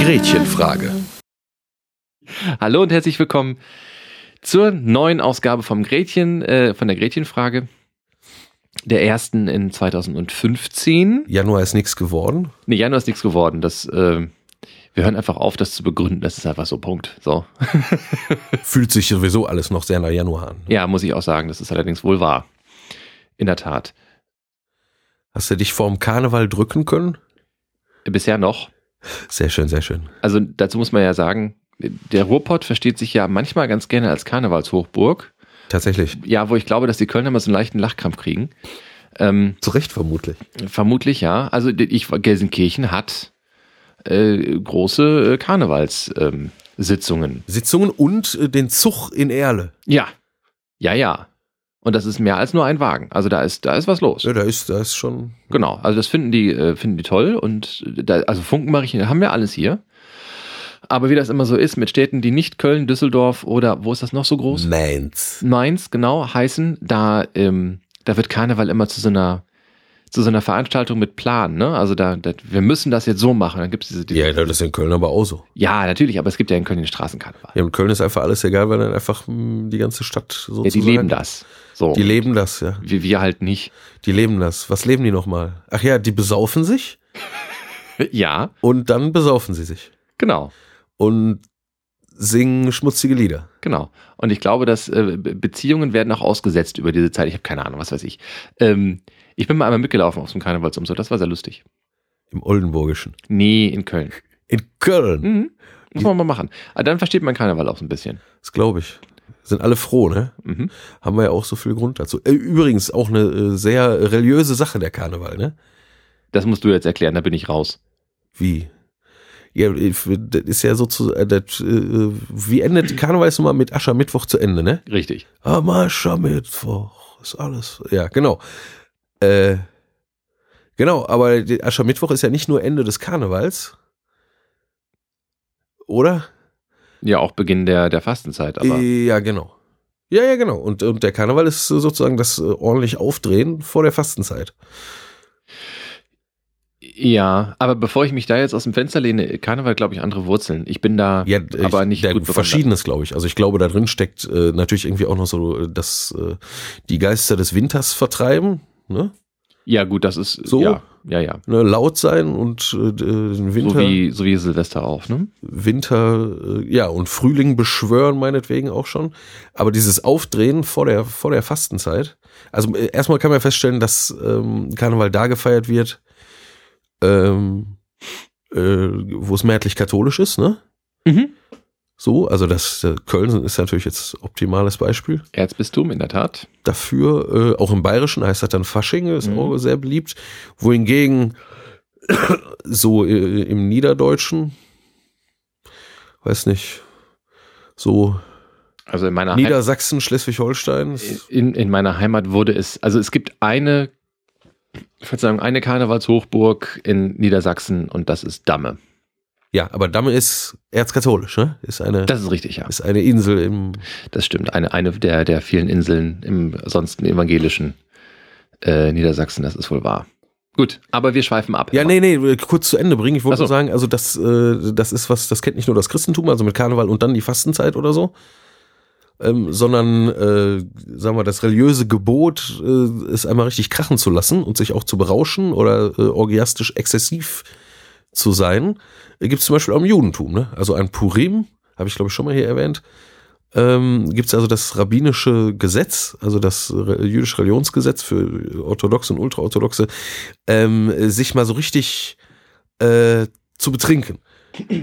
Gretchenfrage. Hallo und herzlich willkommen zur neuen Ausgabe vom Gretchen, äh, von der Gretchenfrage. Der ersten in 2015. Januar ist nichts geworden. Nee, Januar ist nichts geworden. Das, äh, wir hören einfach auf, das zu begründen. Das ist einfach so, Punkt. So. Fühlt sich sowieso alles noch sehr nach Januar an. Ja, muss ich auch sagen. Das ist allerdings wohl wahr. In der Tat. Hast du dich vorm Karneval drücken können? Bisher noch. Sehr schön, sehr schön. Also dazu muss man ja sagen, der Ruhrpott versteht sich ja manchmal ganz gerne als Karnevalshochburg. Tatsächlich. Ja, wo ich glaube, dass die Kölner immer so einen leichten Lachkrampf kriegen. Ähm, Zu Recht vermutlich. vermutlich ja. Also ich, Gelsenkirchen hat äh, große äh, Karnevalssitzungen. Ähm, Sitzungen. Und äh, den Zug in Erle. ja, ja, ja. Und das ist mehr als nur ein Wagen. Also da ist, da ist was los. Ja, da ist, da ist schon. Genau. Also das finden die, äh, finden die toll. Und da, also Funkenmarien haben wir alles hier. Aber wie das immer so ist mit Städten, die nicht Köln, Düsseldorf oder wo ist das noch so groß? Mainz. Mainz, genau, heißen, da, ähm, da wird Karneval immer zu so einer, zu so einer Veranstaltung mit Plan, ne? Also da, da wir müssen das jetzt so machen. Dann gibt's diese, diese Ja, das ist in Köln aber auch so. ja, natürlich, aber es gibt ja in Köln den Straßenkarneval. Ja, in Köln ist einfach alles egal, weil dann einfach mh, die ganze Stadt sozusagen. Ja, die leben das. So. Die leben das, ja. wir, wir halt nicht. Die leben das. Was leben die nochmal? Ach ja, die besaufen sich Ja, und dann besaufen sie sich. genau. Und singen schmutzige Lieder. Genau. Und ich glaube, dass äh, Be- Beziehungen werden auch ausgesetzt über diese Zeit. Ich habe keine Ahnung, was weiß ich. Ähm, ich bin mal einmal mitgelaufen auf dem Karnevalsumso. Das war sehr lustig. Im Oldenburgischen. Nee, in Köln. In Köln. Mhm. Muss man mal machen. Aber dann versteht man Karneval auch so ein bisschen. Das glaube ich. Sind alle froh, ne? Mhm. Haben wir ja auch so viel Grund dazu. Äh, Übrigens auch eine äh, sehr religiöse Sache, der Karneval, ne? Das musst du jetzt erklären, da bin ich raus. Wie? Ja, das ist ja so zu, äh, das, äh, wie endet Karneval ist immer mit Aschermittwoch zu Ende, ne? Richtig. Am Aschermittwoch ist alles. Ja, genau. Äh, genau, aber Aschermittwoch ist ja nicht nur Ende des Karnevals. Oder? Ja, auch Beginn der, der Fastenzeit, aber Ja, genau. Ja, ja, genau. Und, und der Karneval ist sozusagen das äh, ordentlich Aufdrehen vor der Fastenzeit. Ja, aber bevor ich mich da jetzt aus dem Fenster lehne, Karneval, glaube ich, andere Wurzeln. Ich bin da Ja, aber ich, nicht der, gut. Verschiedenes, glaube ich. Also ich glaube, da drin steckt äh, natürlich irgendwie auch noch so, äh, dass äh, die Geister des Winters vertreiben, ne? Ja, gut, das ist So? ja, ja, ja. ne? Laut sein und äh, den Winter, So wie, so wie Silvester auch, ne? Winter, äh, ja, und Frühling beschwören meinetwegen auch schon. Aber dieses Aufdrehen vor der, vor der Fastenzeit. Also äh, erstmal kann man feststellen, dass ähm, Karneval da gefeiert wird, ähm, äh, wo es mehrheitlich katholisch ist, ne? Mhm. So, also das äh, Köln ist natürlich jetzt optimales Beispiel Erzbistum, in der Tat. dafür. Äh, auch im Bayerischen heißt das dann Fasching, ist Mhm. auch sehr beliebt. Wohingegen so äh, im Niederdeutschen, weiß nicht, so Also in meiner, Niedersachsen, Schleswig-Holstein. in, in meiner Heimat wurde es, also es gibt eine, Verzeihung, eine Karnevalshochburg in Niedersachsen und das ist Damme. Ja, aber Damme ist erzkatholisch, ne? Ist eine, Das ist richtig, ja. ist eine Insel im, Das stimmt. Eine, eine der, der vielen Inseln im sonst evangelischen äh, Niedersachsen, das ist wohl wahr. Gut, aber wir schweifen ab. Ja, nee, nee, kurz zu Ende bringen. Ich wollte so. nur sagen, also das, äh, das ist was, das kennt nicht nur das Christentum, also mit Karneval und dann die Fastenzeit oder so, ähm, sondern, äh, sagen wir, das religiöse Gebot, äh, ist einmal richtig krachen zu lassen und sich auch zu berauschen oder äh, orgiastisch exzessiv zu sein. Äh, Gibt es zum Beispiel auch im Judentum, ne? Also ein Purim, habe ich glaube ich schon mal hier erwähnt, ähm, gibt es also das rabbinische Gesetz, also das jüdische Religionsgesetz für Orthodoxe und Ultraorthodoxe, ähm, sich mal so richtig äh, zu betrinken.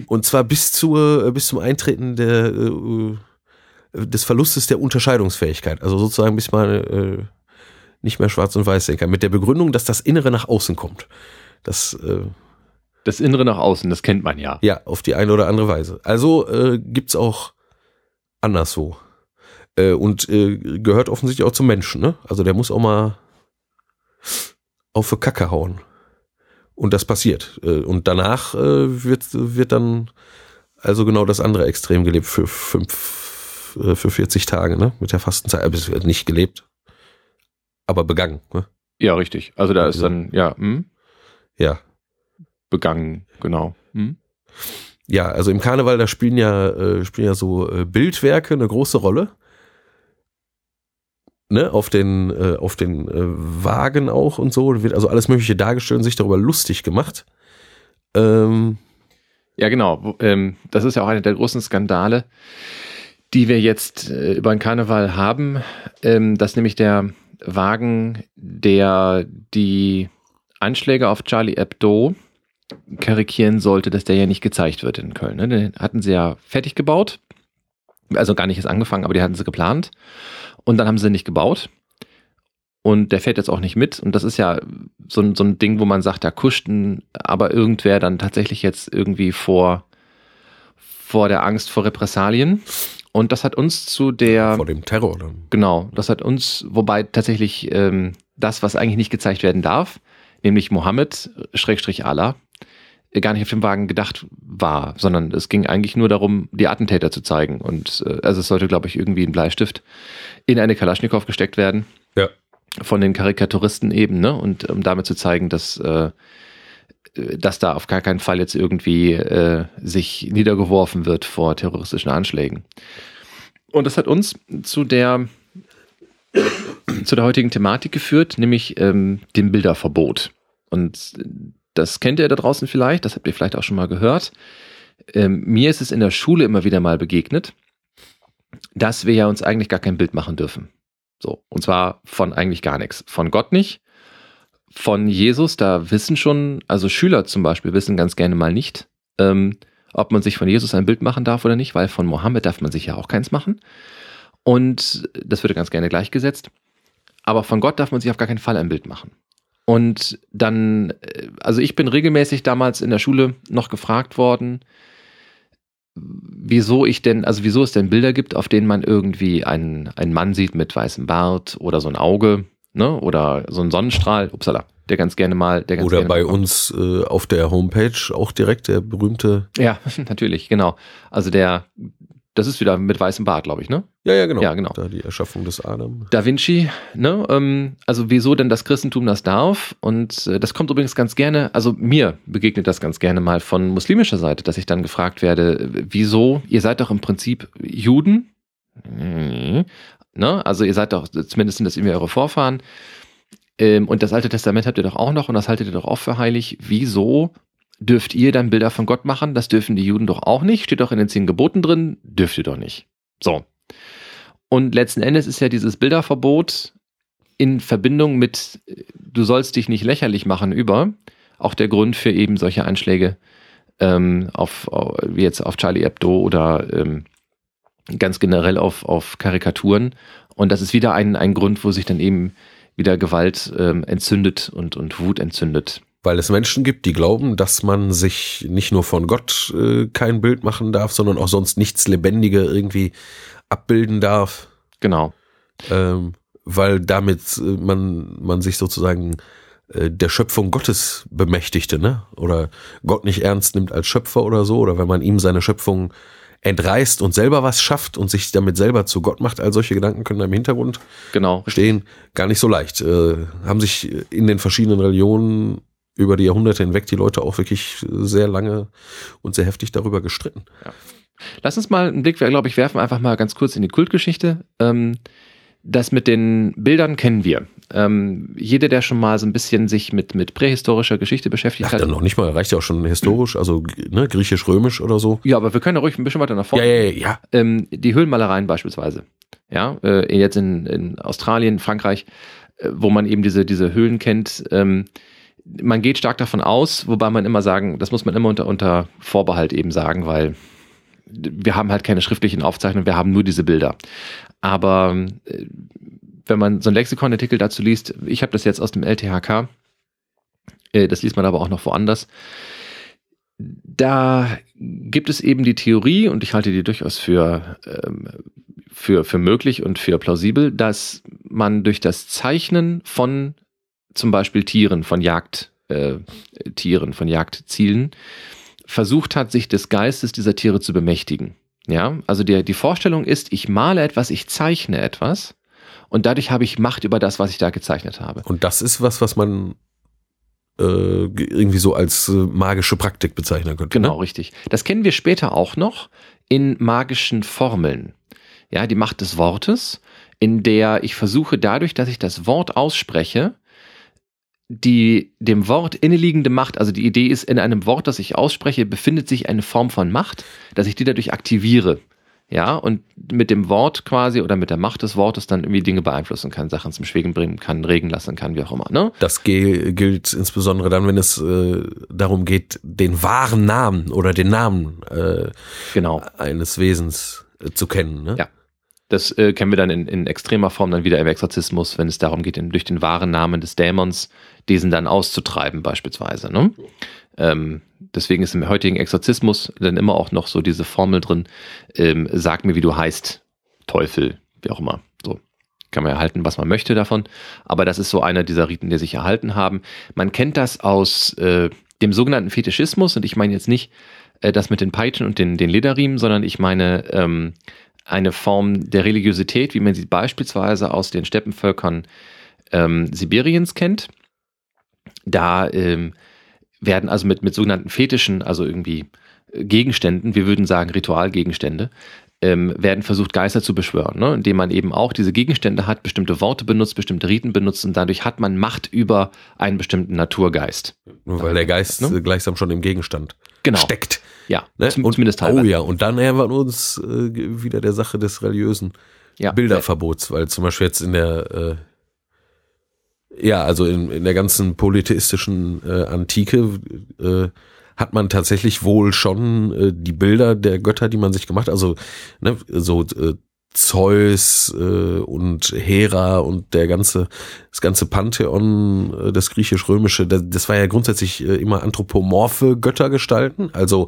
Und zwar bis zur bis zum Eintreten der äh, des Verlustes der Unterscheidungsfähigkeit. Also sozusagen bis man äh, nicht mehr schwarz und weiß sehen kann. Mit der Begründung, dass das Innere nach außen kommt. Das äh, Das Innere nach außen, das kennt man ja. ja, auf die eine oder andere Weise. Also äh, gibt's auch anderswo. Äh, und äh, gehört offensichtlich auch zum Menschen, ne? Also der muss auch mal auf die Kacke hauen. Und das passiert. Äh, und danach äh, wird, wird dann also genau das andere Extrem gelebt für fünf, für 40 Tage, ne? Mit der Fastenzeit. Aber es wird nicht gelebt, aber begangen. Ne? Ja, richtig. Also da ist dann, ja, hm? Ja. begangen, genau. Hm? Ja, also im Karneval, da spielen ja, äh, spielen ja so äh, Bildwerke eine große Rolle. Ne, auf den, äh, auf den äh, Wagen auch und so, Da wird also alles Mögliche dargestellt und sich darüber lustig gemacht. Ähm, Ja, genau. Ähm, das ist ja auch einer der großen Skandale, die wir jetzt äh, über den Karneval haben, ähm, dass nämlich der Wagen, der die Anschläge auf Charlie Hebdo karikieren sollte, dass der ja nicht gezeigt wird in Köln. Ne? Den hatten sie ja fertig gebaut. Also gar nicht erst angefangen, aber die hatten sie geplant. Und dann haben sie nicht gebaut. Und der fährt jetzt auch nicht mit. Und das ist ja so ein, so ein Ding, wo man sagt, da kuschten aber irgendwer dann tatsächlich jetzt irgendwie vor, vor der Angst vor Repressalien. Und das hat uns zu der, vor dem Terror dann. genau, das hat uns, wobei tatsächlich ähm, das, was eigentlich nicht gezeigt werden darf, nämlich Mohammed, Schrägstrich Allah, äh, gar nicht auf dem Wagen gedacht war, sondern es ging eigentlich nur darum, die Attentäter zu zeigen. Und äh, also es sollte, glaube ich, irgendwie ein Bleistift in eine Kalaschnikow gesteckt werden Ja. von den Karikaturisten eben, ne? Und um damit zu zeigen, dass, äh, dass da auf gar keinen Fall jetzt irgendwie äh, sich niedergeworfen wird vor terroristischen Anschlägen. Und das hat uns zu der zu der heutigen Thematik geführt, nämlich ähm, dem Bilderverbot. Und das kennt ihr da draußen vielleicht, das habt ihr vielleicht auch schon mal gehört. Ähm, mir ist es in der Schule immer wieder mal begegnet, dass wir ja uns eigentlich gar kein Bild machen dürfen. So, und zwar von eigentlich gar nichts. Von Gott nicht. Von Jesus, da wissen schon, also Schüler zum Beispiel wissen ganz gerne mal nicht, ähm, ob man sich von Jesus ein Bild machen darf oder nicht, weil von Mohammed darf man sich ja auch keins machen. Und das wird ganz gerne gleichgesetzt. Aber von Gott darf man sich auf gar keinen Fall ein Bild machen. Und dann, äh, also ich bin regelmäßig damals in der Schule noch gefragt worden, wieso ich denn, also wieso es denn Bilder gibt, auf denen man irgendwie einen, einen Mann sieht mit weißem Bart oder so ein Auge, ne, oder so ein Sonnenstrahl, upsala, der ganz gerne mal, der ganz Oder gerne bei mal- uns äh, auf der Homepage auch direkt der berühmte. Ja, natürlich, genau. Also der, das ist wieder mit weißem Bart, glaube ich, ne? Ja, ja, genau. Ja, genau. Da die Erschaffung des Adam. Da Vinci, ne? Ähm, also wieso denn das Christentum das darf? Und äh, das kommt übrigens ganz gerne, also mir begegnet das ganz gerne mal von muslimischer Seite, dass ich dann gefragt werde, äh, wieso? Ihr seid doch im Prinzip Juden. Ne? Also ihr seid doch, zumindest sind das irgendwie eure Vorfahren. Ähm, und das Alte Testament habt ihr doch auch noch und das haltet ihr doch auch für heilig. Wieso dürft ihr dann Bilder von Gott machen? Das dürfen die Juden doch auch nicht. Steht doch in den zehn Geboten drin. Dürft ihr doch nicht. So. Und letzten Endes ist ja dieses Bilderverbot in Verbindung mit, du sollst dich nicht lächerlich machen über, auch der Grund für eben solche Anschläge ähm, auf, wie jetzt auf Charlie Hebdo oder ähm, ganz generell auf, auf Karikaturen. Und das ist wieder ein, ein Grund, wo sich dann eben wieder Gewalt ähm, entzündet und, und Wut entzündet. Weil es Menschen gibt, die glauben, dass man sich nicht nur von Gott äh, kein Bild machen darf, sondern auch sonst nichts Lebendige irgendwie abbilden darf. Genau. ähm, weil damit äh, man, man sich sozusagen äh, der Schöpfung Gottes bemächtigte, ne? Oder Gott nicht ernst nimmt als Schöpfer oder so, oder wenn man ihm seine Schöpfung entreißt und selber was schafft und sich damit selber zu Gott macht, all solche Gedanken können da im Hintergrund Genau. stehen. Gar nicht so leicht. Äh, haben sich in den verschiedenen Religionen über die Jahrhunderte hinweg die Leute auch wirklich sehr lange und sehr heftig darüber gestritten. Lass uns mal einen Blick, glaube ich, werfen einfach mal ganz kurz in die Kultgeschichte. Ähm, das mit den Bildern kennen wir. Ähm, jeder, der schon mal so ein bisschen sich mit, mit prähistorischer Geschichte beschäftigt Ach, hat. dann noch nicht mal, reicht ja auch schon historisch, also ne, griechisch-römisch oder so. Ja, aber wir können ja ruhig ein bisschen weiter nach vorne. ja, ja, ja. ähm, die Höhlenmalereien beispielsweise. Ja, äh, jetzt in, in Australien, Frankreich, äh, wo man eben diese, diese Höhlen kennt. Ähm, man geht stark davon aus, wobei man immer sagen, das muss man immer unter, unter Vorbehalt eben sagen, weil wir haben halt keine schriftlichen Aufzeichnungen, wir haben nur diese Bilder. Aber äh, wenn man so einen Lexikonartikel dazu liest, ich habe das jetzt aus dem LTHK, äh, das liest man aber auch noch woanders, da gibt es eben die Theorie, und ich halte die durchaus für, ähm, für, für möglich und für plausibel, dass man durch das Zeichnen von zum Beispiel Tieren, von Jagd, äh, von Jagdzielen, versucht hat, sich des Geistes dieser Tiere zu bemächtigen. Ja, also der, die Vorstellung ist, ich male etwas, ich zeichne etwas und dadurch habe ich Macht über das, was ich da gezeichnet habe. Und das ist was, was man äh, irgendwie so als äh, magische Praktik bezeichnen könnte. Genau, ne? richtig. Das kennen wir später auch noch in magischen Formeln. Ja, die Macht des Wortes, in der ich versuche dadurch, dass ich das Wort ausspreche, die dem Wort inneliegende Macht, also die Idee ist, in einem Wort, das ich ausspreche, befindet sich eine Form von Macht, dass ich die dadurch aktiviere. Ja, und mit dem Wort quasi oder mit der Macht des Wortes dann irgendwie Dinge beeinflussen kann, Sachen zum Schwingen bringen kann, regen lassen kann, wie auch immer. Ne? Das gilt insbesondere dann, wenn es äh, darum geht, den wahren Namen oder den Namen äh, genau. eines Wesens äh, zu kennen. Ne? Ja. Das äh, kennen wir dann in, in extremer Form dann wieder im Exorzismus, wenn es darum geht, in, durch den wahren Namen des Dämons diesen dann auszutreiben, beispielsweise. Ne? Ähm, deswegen ist im heutigen Exorzismus dann immer auch noch so diese Formel drin, ähm, sag mir, wie du heißt, Teufel, wie auch immer. So kann man erhalten, was man möchte davon. Aber das ist so einer dieser Riten, die sich erhalten haben. Man kennt das aus äh, dem sogenannten Fetischismus und ich meine jetzt nicht äh, das mit den Peitschen und den, den Lederriemen, sondern ich meine ähm, eine Form der Religiosität, wie man sie beispielsweise aus den Steppenvölkern ähm, Sibiriens kennt. Da ähm, werden also mit, mit sogenannten Fetischen, also irgendwie Gegenständen, wir würden sagen Ritualgegenstände, ähm, werden versucht, Geister zu beschwören, ne? indem man eben auch diese Gegenstände hat, bestimmte Worte benutzt, bestimmte Riten benutzt und dadurch hat man Macht über einen bestimmten Naturgeist. Nur weil der Geist ne? gleichsam schon im Gegenstand genau. steckt. Ja, ne? und, zumindest teilweise. Oh ja, und dann nähern uns äh, wieder der Sache des religiösen ja. Bilderverbots, weil zum Beispiel jetzt in der äh, ja, also in, in der ganzen polytheistischen äh, Antike äh, hat man tatsächlich wohl schon äh, die Bilder der Götter, die man sich gemacht, also ne, so äh, Zeus äh, und Hera und der ganze das ganze Pantheon, äh, das griechisch-römische, das, das war ja grundsätzlich äh, immer anthropomorphe Göttergestalten, also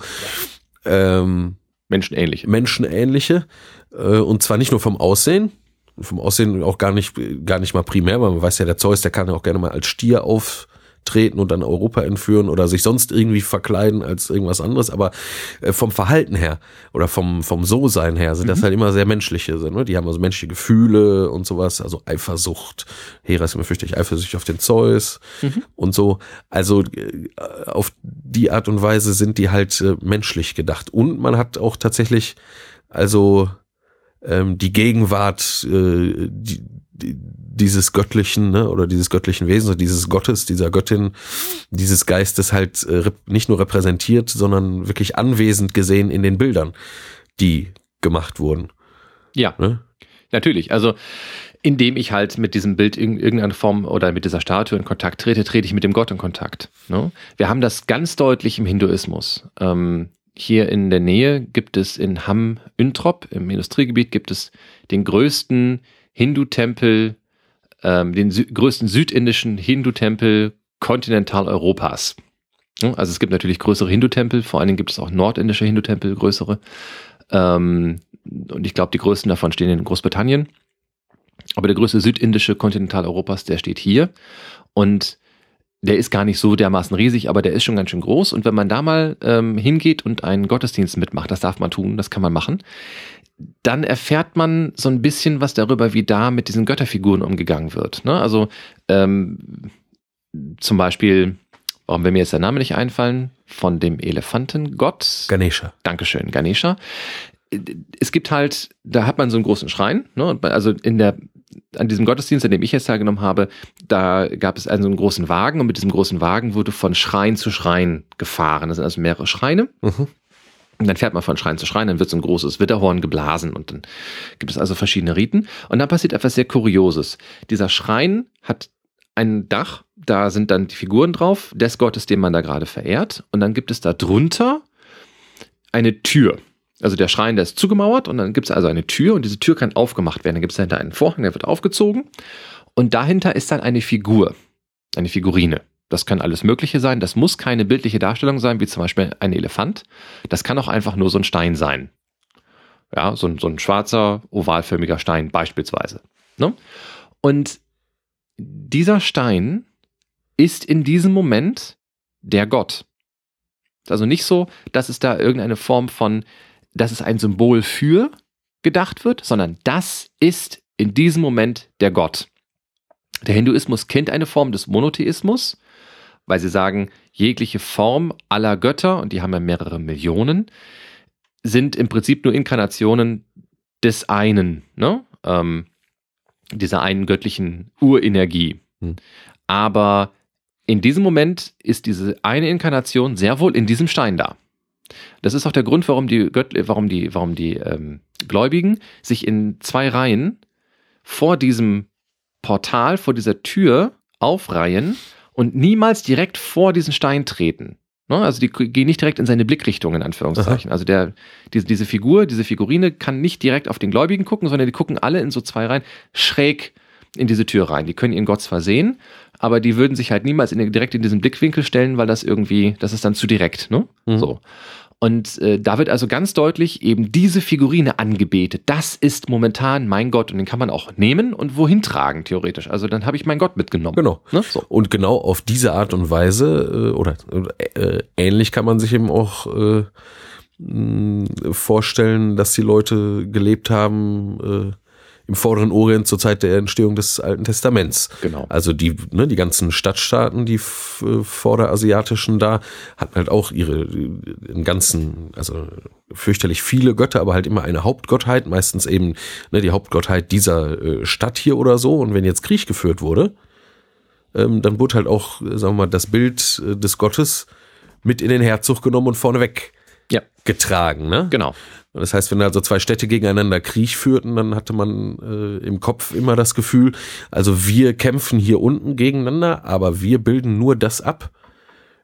ähm, menschenähnliche. Menschenähnliche äh, und zwar nicht nur vom Aussehen, vom Aussehen auch gar nicht, gar nicht mal primär, weil man weiß ja, der Zeus, der kann ja auch gerne mal als Stier auftreten und dann Europa entführen oder sich sonst irgendwie verkleiden als irgendwas anderes, aber äh, vom Verhalten her oder vom, vom So-Sein her sind mhm. das halt immer sehr menschliche, ne? die haben also menschliche Gefühle und sowas, also Eifersucht, Hera ist immer fürchterlich eifersüchtig auf den Zeus mhm. und so, also äh, auf die Art und Weise sind die halt äh, menschlich gedacht und man hat auch tatsächlich, also ähm, die Gegenwart äh, die, die, dieses göttlichen ne, oder dieses göttlichen Wesens, dieses Gottes, dieser Göttin, dieses Geistes halt äh, nicht nur repräsentiert, sondern wirklich anwesend gesehen in den Bildern, die gemacht wurden. Ja, ne? natürlich. Also indem ich halt mit diesem Bild in irgendeiner Form oder mit dieser Statue in Kontakt trete, trete ich mit dem Gott in Kontakt. Ne? Wir haben das ganz deutlich im Hinduismus. Ähm, hier in der Nähe gibt es in Hamm Üntrop, im Industriegebiet, gibt es den größten Hindu-Tempel, ähm, den sü größten südindischen Hindu-Tempel Kontinentaleuropas. Also es gibt natürlich größere Hindu-Tempel, vor allen Dingen gibt es auch nordindische Hindu-Tempel, größere. Ähm, und ich glaube, die größten davon stehen in Großbritannien. Aber der größte südindische Kontinentaleuropas, der steht hier. Und der ist gar nicht so dermaßen riesig, aber der ist schon ganz schön groß. Und wenn man da mal ähm, hingeht und einen Gottesdienst mitmacht, das darf man tun, das kann man machen, dann erfährt man so ein bisschen was darüber, wie da mit diesen Götterfiguren umgegangen wird. Ne? Also ähm, zum Beispiel, warum will mir jetzt der Name nicht einfallen, von dem Elefantengott. Ganesha. Dankeschön, Ganesha es gibt halt, da hat man so einen großen Schrein, ne? also in der an diesem Gottesdienst, an dem ich jetzt teilgenommen habe, da gab es also einen großen Wagen und mit diesem großen Wagen wurde von Schrein zu Schrein gefahren. Das sind also mehrere Schreine. Mhm. Und dann fährt man von Schrein zu Schrein, dann wird so ein großes Witterhorn geblasen und dann gibt es also verschiedene Riten. Und dann passiert etwas sehr Kurioses. Dieser Schrein hat ein Dach, da sind dann die Figuren drauf, des Gottes, den man da gerade verehrt. Und dann gibt es da drunter eine Tür. Also der Schrein, der ist zugemauert und dann gibt es also eine Tür und diese Tür kann aufgemacht werden. Dann gibt es dahinter einen Vorhang, der wird aufgezogen und dahinter ist dann eine Figur, eine Figurine. Das kann alles Mögliche sein. Das muss keine bildliche Darstellung sein, wie zum Beispiel ein Elefant. Das kann auch einfach nur so ein Stein sein. Ja, so ein, so ein schwarzer, ovalförmiger Stein beispielsweise. Ne? Und dieser Stein ist in diesem Moment der Gott. Also nicht so, dass es da irgendeine Form von, dass es ein Symbol für gedacht wird, sondern das ist in diesem Moment der Gott. Der Hinduismus kennt eine Form des Monotheismus, weil sie sagen, jegliche Form aller Götter, und die haben ja mehrere Millionen, sind im Prinzip nur Inkarnationen des einen, ne? Ähm, dieser einen göttlichen Urenergie. Hm. Aber in diesem Moment ist diese eine Inkarnation sehr wohl in diesem Stein da. Das ist auch der Grund, warum die, Göttl warum die, warum die ähm, Gläubigen sich in zwei Reihen vor diesem Portal, vor dieser Tür aufreihen und niemals direkt vor diesen Stein treten. Ne? Also die gehen nicht direkt in seine Blickrichtung, in Anführungszeichen. Aha. Also der, diese, diese Figur, diese Figurine kann nicht direkt auf den Gläubigen gucken, sondern die gucken alle in so zwei Reihen schräg in diese Tür rein. Die können ihren Gott zwar sehen, aber die würden sich halt niemals in, direkt in diesen Blickwinkel stellen, weil das irgendwie, das ist dann zu direkt, ne? Mhm. So. Und äh, da wird also ganz deutlich eben diese Figurine angebetet. Das ist momentan mein Gott und den kann man auch nehmen und wohin tragen, theoretisch. Also dann habe ich meinen Gott mitgenommen. Genau. Ne? So. Und genau auf diese Art und Weise äh, oder äh, ähnlich kann man sich eben auch äh, vorstellen, dass die Leute gelebt haben. Äh, im vorderen Orient zur Zeit der Entstehung des Alten Testaments. Genau. Also die, ne, die ganzen Stadtstaaten, die äh, vorderasiatischen da, hatten halt auch ihre, den ganzen, also fürchterlich viele Götter, aber halt immer eine Hauptgottheit, meistens eben ne, die Hauptgottheit dieser äh, Stadt hier oder so. Und wenn jetzt Krieg geführt wurde, ähm, dann wurde halt auch, sagen wir mal, das Bild äh, des Gottes mit in den Herzog genommen und vorneweg ja. getragen. Ne? Genau. Das heißt, wenn also zwei Städte gegeneinander Krieg führten, dann hatte man äh, im Kopf immer das Gefühl, also wir kämpfen hier unten gegeneinander, aber wir bilden nur das ab,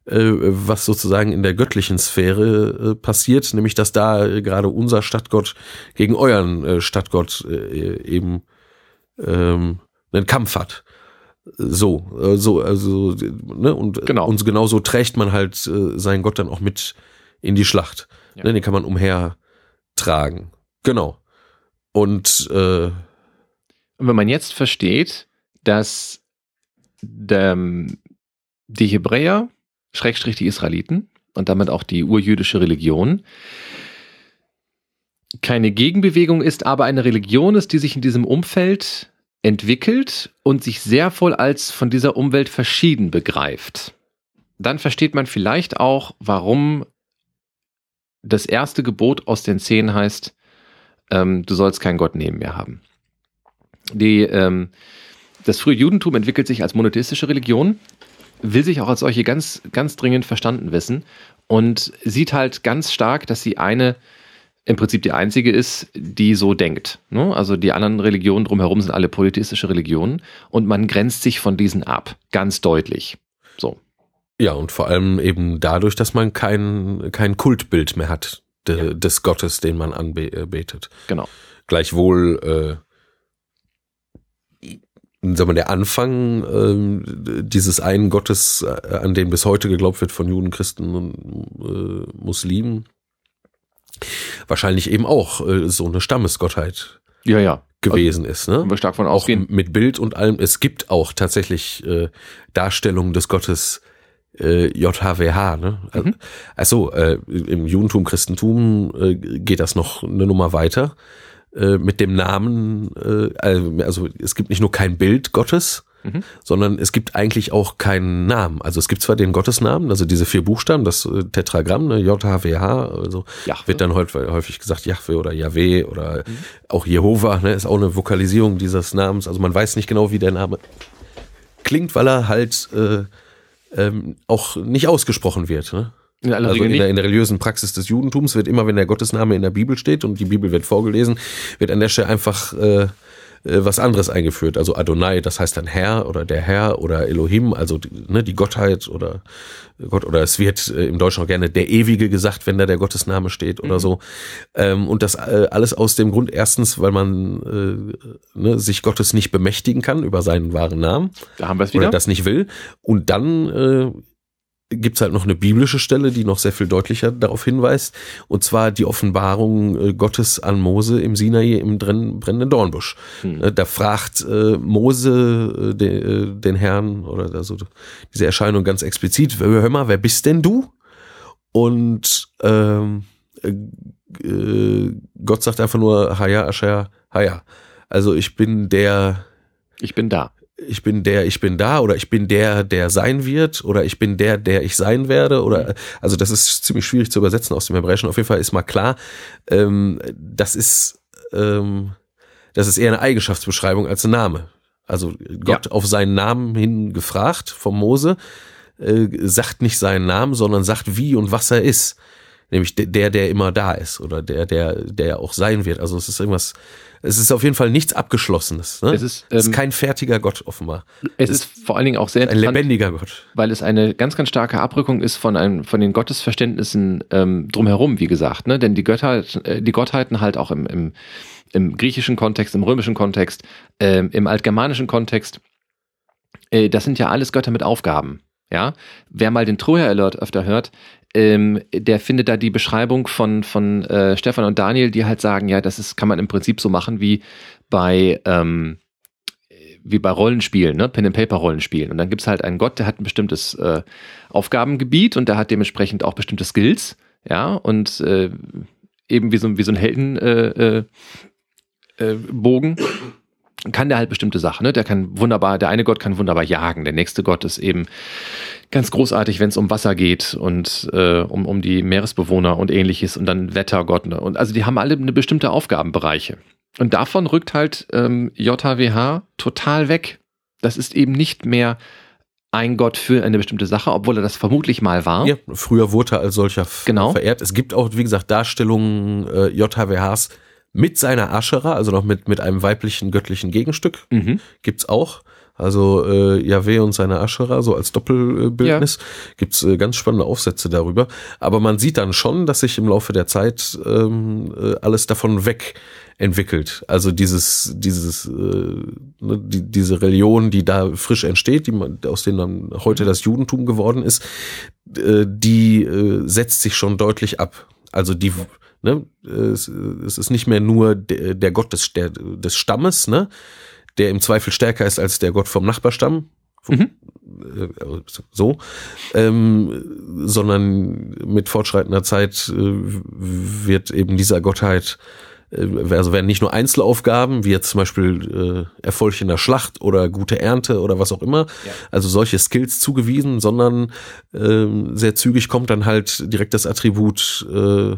äh, was sozusagen in der göttlichen Sphäre äh, passiert, nämlich dass da äh, gerade unser Stadtgott gegen euren äh, Stadtgott äh, eben ähm, einen Kampf hat. So, so, also, ne, und genau. uns genauso trägt man halt seinen Gott dann auch mit in die Schlacht. Ja. Ne, den kann man umher tragen. Genau. Und, äh, wenn man jetzt versteht, dass der, die Hebräer, Schrägstrich die Israeliten und damit auch die urjüdische Religion, keine Gegenbewegung ist, aber eine Religion ist, die sich in diesem Umfeld entwickelt und sich sehr voll als von dieser Umwelt verschieden begreift. Dann versteht man vielleicht auch, warum das erste Gebot aus den zehn heißt, ähm, du sollst keinen Gott neben mir haben. Die, ähm, das frühe Judentum entwickelt sich als monotheistische Religion, will sich auch als solche ganz, ganz dringend verstanden wissen und sieht halt ganz stark, dass sie eine, im Prinzip die einzige ist, die so denkt. Ne? Also die anderen Religionen drumherum sind alle polytheistische Religionen und man grenzt sich von diesen ab, ganz deutlich. So. Ja, und vor allem eben dadurch, dass man kein, kein Kultbild mehr hat de, ja. des Gottes, den man anbetet. Genau. Gleichwohl, äh, sagen wir, der Anfang äh, dieses einen Gottes, äh, an den bis heute geglaubt wird von Juden, Christen und äh, Muslimen, wahrscheinlich eben auch äh, so eine Stammesgottheit ja, ja. gewesen ist. Ne? Wir stark von auch mit Bild und allem. Es gibt auch tatsächlich äh, Darstellungen des Gottes äh, JHWH, ne? Mhm. Also äh, im Judentum, Christentum äh, geht das noch eine Nummer weiter äh, mit dem Namen. Äh, also es gibt nicht nur kein Bild Gottes, mhm. sondern es gibt eigentlich auch keinen Namen. Also es gibt zwar den Gottesnamen, also diese vier Buchstaben, das äh, Tetragramm, ne, JHWH, also Jahwe. wird dann häufig, häufig gesagt Jahwe oder Yahweh oder mhm. auch Jehova, ne, ist auch eine Vokalisierung dieses Namens. Also man weiß nicht genau, wie der Name klingt, weil er halt äh, ähm, auch nicht ausgesprochen wird. Ne? In also in der, in der, religiösen Praxis des Judentums wird immer, wenn der Gottesname in der Bibel steht und die Bibel wird vorgelesen, wird an der Stelle einfach äh, äh, was anderes eingeführt. Also Adonai, das heißt dann Herr oder der Herr oder Elohim, also ne, die Gottheit oder Gott oder es wird äh, im Deutschen auch gerne der Ewige gesagt, wenn da der Gottesname steht oder mhm. so. Ähm, und das äh, alles aus dem Grund erstens, weil man äh, ne, sich Gottes nicht bemächtigen kann über seinen wahren Namen. Da haben wir es wieder. Oder das nicht will. Und dann äh, gibt's halt noch eine biblische Stelle, die noch sehr viel deutlicher darauf hinweist, und zwar die Offenbarung äh, Gottes an Mose im Sinai im brennenden Dornbusch. Hm. Äh, Da fragt äh, Mose äh, den, Herrn oder also diese Erscheinung ganz explizit, hör mal, wer bist denn du? Und ähm, äh, äh, Gott sagt einfach nur, Haya, Asher, Haya. Also ich bin der, Ich bin da. Ich bin der, ich bin da oder ich bin der, der sein wird oder ich bin der, der ich sein werde oder also das ist ziemlich schwierig zu übersetzen aus dem Hebräischen. Auf jeden Fall ist mal klar, ähm, das ist ähm, das ist eher eine Eigenschaftsbeschreibung als ein Name. Also Gott auf seinen Namen hin gefragt vom Mose äh, sagt nicht seinen Namen, sondern sagt wie und was er ist. Nämlich de- der, der immer da ist oder der, der, der auch sein wird. Also es ist irgendwas, es ist auf jeden Fall nichts Abgeschlossenes. Ne? Es ist, es ist ähm, kein fertiger Gott offenbar. Es ist vor allen Dingen auch sehr Ein lebendiger Gott. weil es eine ganz, ganz starke Abrückung ist von einem, von den Gottesverständnissen ähm, drumherum, wie gesagt. Ne? Denn die Götter, äh, die Gottheiten halt auch im, im, im griechischen Kontext, im römischen Kontext, ähm, im altgermanischen Kontext, äh, das sind ja alles Götter mit Aufgaben. Ja, wer mal den Troja Alert öfter hört, ähm, der findet da die Beschreibung von von äh, Stefan und Daniel, die halt sagen, ja, das ist kann man im Prinzip so machen wie bei ähm, wie bei Rollenspielen, ne? Pen and Paper Rollenspielen. Und dann gibt's halt einen Gott, der hat ein bestimmtes äh, Aufgabengebiet und der hat dementsprechend auch bestimmte Skills, ja und äh, eben wie so ein wie so ein Helden äh, äh, äh, Bogen kann der halt bestimmte Sachen. Ne? Der kann wunderbar, der eine Gott kann wunderbar jagen, der nächste Gott ist eben ganz großartig, wenn es um Wasser geht und äh, um, um die Meeresbewohner und ähnliches und dann Wettergott. Ne? Und also die haben alle eine bestimmte Aufgabenbereiche. Und davon rückt halt ähm, JHWH total weg. Das ist eben nicht mehr ein Gott für eine bestimmte Sache, obwohl er das vermutlich mal war. Ja, früher wurde er als solcher Genau. verehrt. Es gibt auch, wie gesagt, Darstellungen äh, JHWHs mit seiner Aschera, also noch mit, mit einem weiblichen göttlichen Gegenstück. Mhm. Gibt's auch. Also äh, Yahweh und seine Aschera, so als Doppelbildnis, gibt's äh, ganz spannende Aufsätze darüber. Aber man sieht dann schon, dass sich im Laufe der Zeit ähm, äh, alles davon weg entwickelt. Also dieses, dieses, äh, ne, die, diese Religion, die da frisch entsteht, die man, aus denen dann heute das Judentum geworden ist, äh, die äh, setzt sich schon deutlich ab. Also die, ne, es, es ist nicht mehr nur der, der Gott des, der, des Stammes, ne, der im Zweifel stärker ist als der Gott vom Nachbarstamm. Mhm. Äh, So, ähm, sondern mit fortschreitender Zeit äh, wird eben dieser Gottheit äh, also werden nicht nur Einzelaufgaben, wie jetzt zum Beispiel äh, Erfolg in der Schlacht oder gute Ernte oder was auch immer, Ja. also solche Skills zugewiesen, sondern ähm, sehr zügig kommt dann halt direkt das Attribut äh,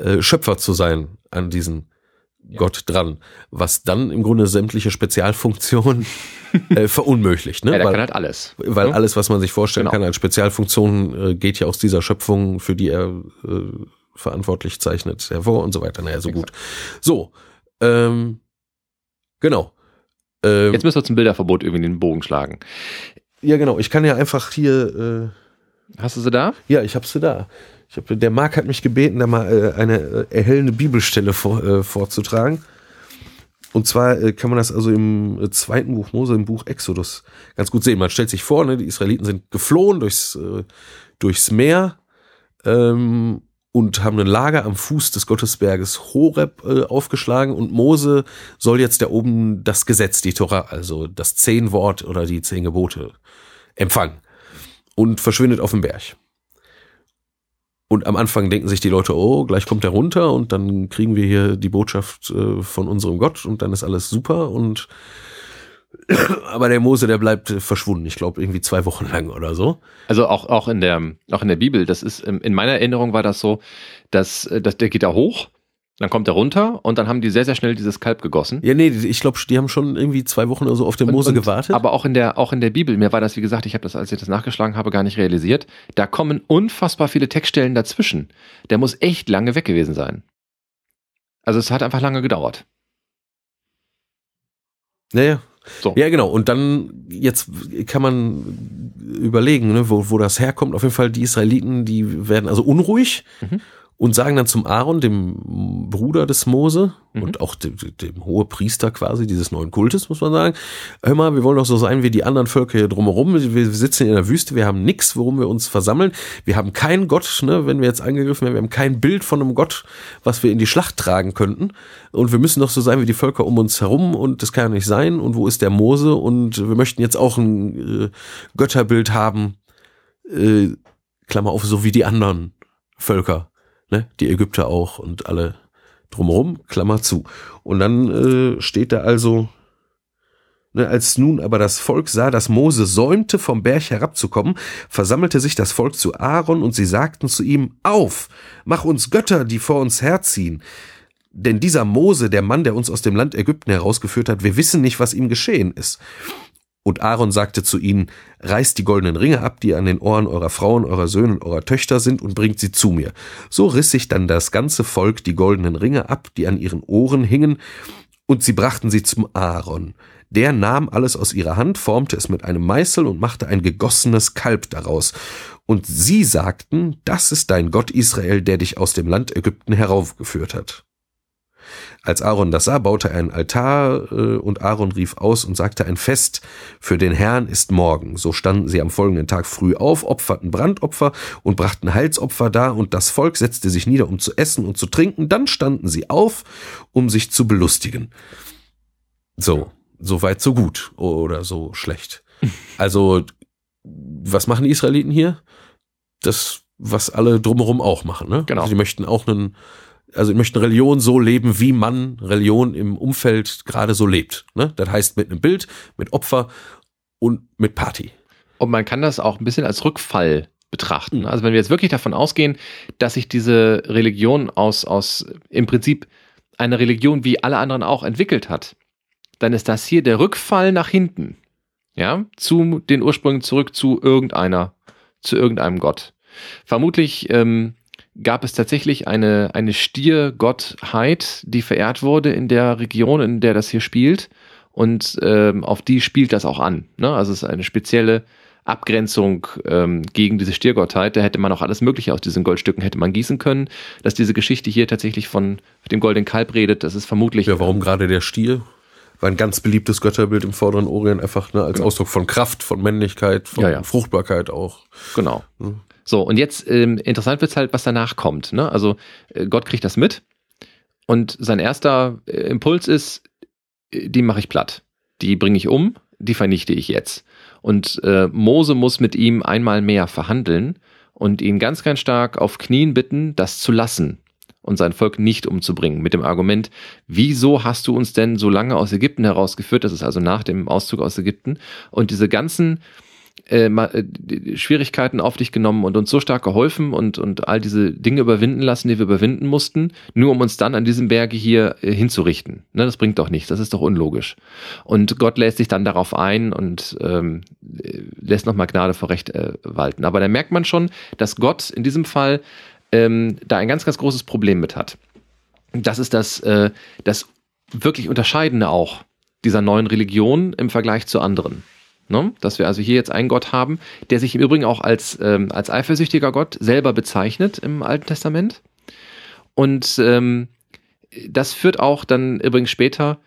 äh, Schöpfer zu sein an diesen Gott dran, was dann im Grunde sämtliche Spezialfunktionen äh, verunmöglicht. Ne? Ja, der weil kann halt alles. weil Ne? alles, was man sich vorstellen Genau. kann als Spezialfunktion, äh, geht ja aus dieser Schöpfung, für die er äh, verantwortlich zeichnet, hervor und so weiter. Naja, so gut. So, ähm, genau. Ähm, Jetzt müssen wir zum Bilderverbot irgendwie den Bogen schlagen. ja, genau. Ich kann ja einfach hier, Hast du sie da? äh, ja, ich hab's da. Ich hab, der Marc hat mich gebeten, da mal äh, eine äh, erhellende Bibelstelle vor, äh, vorzutragen. Und zwar äh, kann man das also im äh, zweiten Buch Mose, im Buch Exodus, ganz gut sehen. Man stellt sich vor, ne, die Israeliten sind geflohen durchs, äh, durchs Meer ähm, und haben ein Lager am Fuß des Gottesberges Horeb äh, aufgeschlagen und Mose soll jetzt da oben das Gesetz, die Tora, also das Zehnwort oder die zehn Gebote empfangen und verschwindet auf dem Berg. Und am Anfang denken sich die Leute, oh, gleich kommt er runter und dann kriegen wir hier die Botschaft äh, von unserem Gott und dann ist alles super und aber der Mose, der bleibt äh, verschwunden. Ich glaube irgendwie zwei Wochen lang oder so. Also auch, auch in der, auch in der Bibel, das ist, ähm, in meiner Erinnerung war das so, dass, äh, dass der geht da hoch, dann kommt er runter und dann haben die sehr, sehr schnell dieses Kalb gegossen. Ja, nee, ich glaube, die haben schon irgendwie zwei Wochen oder so auf den Und- Mose und, gewartet. Aber auch in der, auch in der Bibel, mir war das, wie gesagt, ich habe das, als ich das nachgeschlagen habe, gar nicht realisiert. Da kommen unfassbar viele Textstellen dazwischen. Der muss echt lange weg gewesen sein. Also es hat einfach lange gedauert. Naja. So. Ja, genau. Und dann, jetzt kann man überlegen, ne, wo, wo das herkommt. Auf jeden Fall, die Israeliten, die werden also unruhig Mhm. Und sagen dann zum Aaron, dem Bruder des Mose mhm. und auch dem, dem hohe Priester quasi dieses neuen Kultes, muss man sagen, hör mal, wir wollen doch so sein wie die anderen Völker hier drumherum. Wir sitzen in der Wüste, wir haben nichts, worum wir uns versammeln. Wir haben keinen Gott, ne, wenn wir jetzt angegriffen werden, wir haben kein Bild von einem Gott, was wir in die Schlacht tragen könnten. Und wir müssen doch so sein wie die Völker um uns herum und das kann ja nicht sein. Und wo ist der Mose? Und wir möchten jetzt auch ein äh, Götterbild haben, äh, Klammer auf, so wie die anderen Völker ne? die Ägypter auch und alle drumherum, Klammer zu. Und dann äh, steht da also, ne, als nun aber das Volk sah, dass Mose säumte, vom Berg herabzukommen, versammelte sich das Volk zu Aaron und sie sagten zu ihm, auf, mach uns Götter, die vor uns herziehen. Denn dieser Mose, der Mann, der uns aus dem Land Ägypten herausgeführt hat, wir wissen nicht, was ihm geschehen ist. Und Aaron sagte zu ihnen, reißt die goldenen Ringe ab, die an den Ohren eurer Frauen, eurer Söhne und eurer Töchter sind, und bringt sie zu mir. So riss sich dann das ganze Volk die goldenen Ringe ab, die an ihren Ohren hingen, und sie brachten sie zum Aaron. Der nahm alles aus ihrer Hand, formte es mit einem Meißel und machte ein gegossenes Kalb daraus. Und sie sagten, das ist dein Gott Israel, der dich aus dem Land Ägypten heraufgeführt hat. Als Aaron das sah, baute er einen Altar äh, und Aaron rief aus und sagte ein Fest für den Herrn ist morgen. So standen sie am folgenden Tag früh auf, opferten Brandopfer und brachten Heilsopfer dar und das Volk setzte sich nieder, um zu essen und zu trinken. Dann standen sie auf, um sich zu belustigen. So, so weit, so gut oder so schlecht. Also, was machen die Israeliten hier? Das, was alle drumherum auch machen, ne? Genau. Also, die möchten auch einen also ich möchte Religion so leben, wie man Religion im Umfeld gerade so lebt. Ne? Das heißt mit einem Bild, mit Opfer und mit Party. Und man kann das auch ein bisschen als Rückfall betrachten. Also wenn wir jetzt wirklich davon ausgehen, dass sich diese Religion aus, aus im Prinzip eine Religion wie alle anderen auch entwickelt hat, dann ist das hier der Rückfall nach hinten. Ja, zu den Ursprüngen zurück zu irgendeiner, zu irgendeinem Gott. Vermutlich ähm, gab es tatsächlich eine, eine Stiergottheit, die verehrt wurde in der Region, in der das hier spielt. Und ähm, auf die spielt das auch an. Ne? Also es ist eine spezielle Abgrenzung ähm, gegen diese Stiergottheit. Da hätte man auch alles Mögliche aus diesen Goldstücken hätte man gießen können. Dass diese Geschichte hier tatsächlich von dem goldenen Kalb redet, das ist vermutlich. Ja, warum gerade der Stier? War ein ganz beliebtes Götterbild im vorderen Orient, einfach ne, als genau. Ausdruck von Kraft, von Männlichkeit, von ja, ja. Fruchtbarkeit auch. Genau. Hm. So, und jetzt ähm, interessant wird es halt, was danach kommt. Ne? Also äh, Gott kriegt das mit und sein erster äh, Impuls ist, äh, die mache ich platt. Die bringe ich um, die vernichte ich jetzt. Und äh, Mose muss mit ihm einmal mehr verhandeln und ihn ganz, ganz stark auf Knien bitten, das zu lassen und sein Volk nicht umzubringen. Mit dem Argument, wieso hast du uns denn so lange aus Ägypten herausgeführt? Das ist also nach dem Auszug aus Ägypten. Und diese ganzen äh, äh Schwierigkeiten auf dich genommen und uns so stark geholfen und, und all diese Dinge überwinden lassen, die wir überwinden mussten, nur um uns dann an diesem Berge hier äh, hinzurichten. Ne, das bringt doch nichts, das ist doch unlogisch. Und Gott lässt sich dann darauf ein und ähm, lässt nochmal Gnade vor Recht äh, walten. Aber da merkt man schon, dass Gott in diesem Fall ähm, da ein ganz, ganz großes Problem mit hat. Das ist das, das wirklich Unterscheidende auch dieser neuen Religion im Vergleich zu anderen. Ne? Dass wir also hier jetzt einen Gott haben, der sich im Übrigen auch als, ähm, als eifersüchtiger Gott selber bezeichnet im Alten Testament. Und ähm, das führt auch dann übrigens später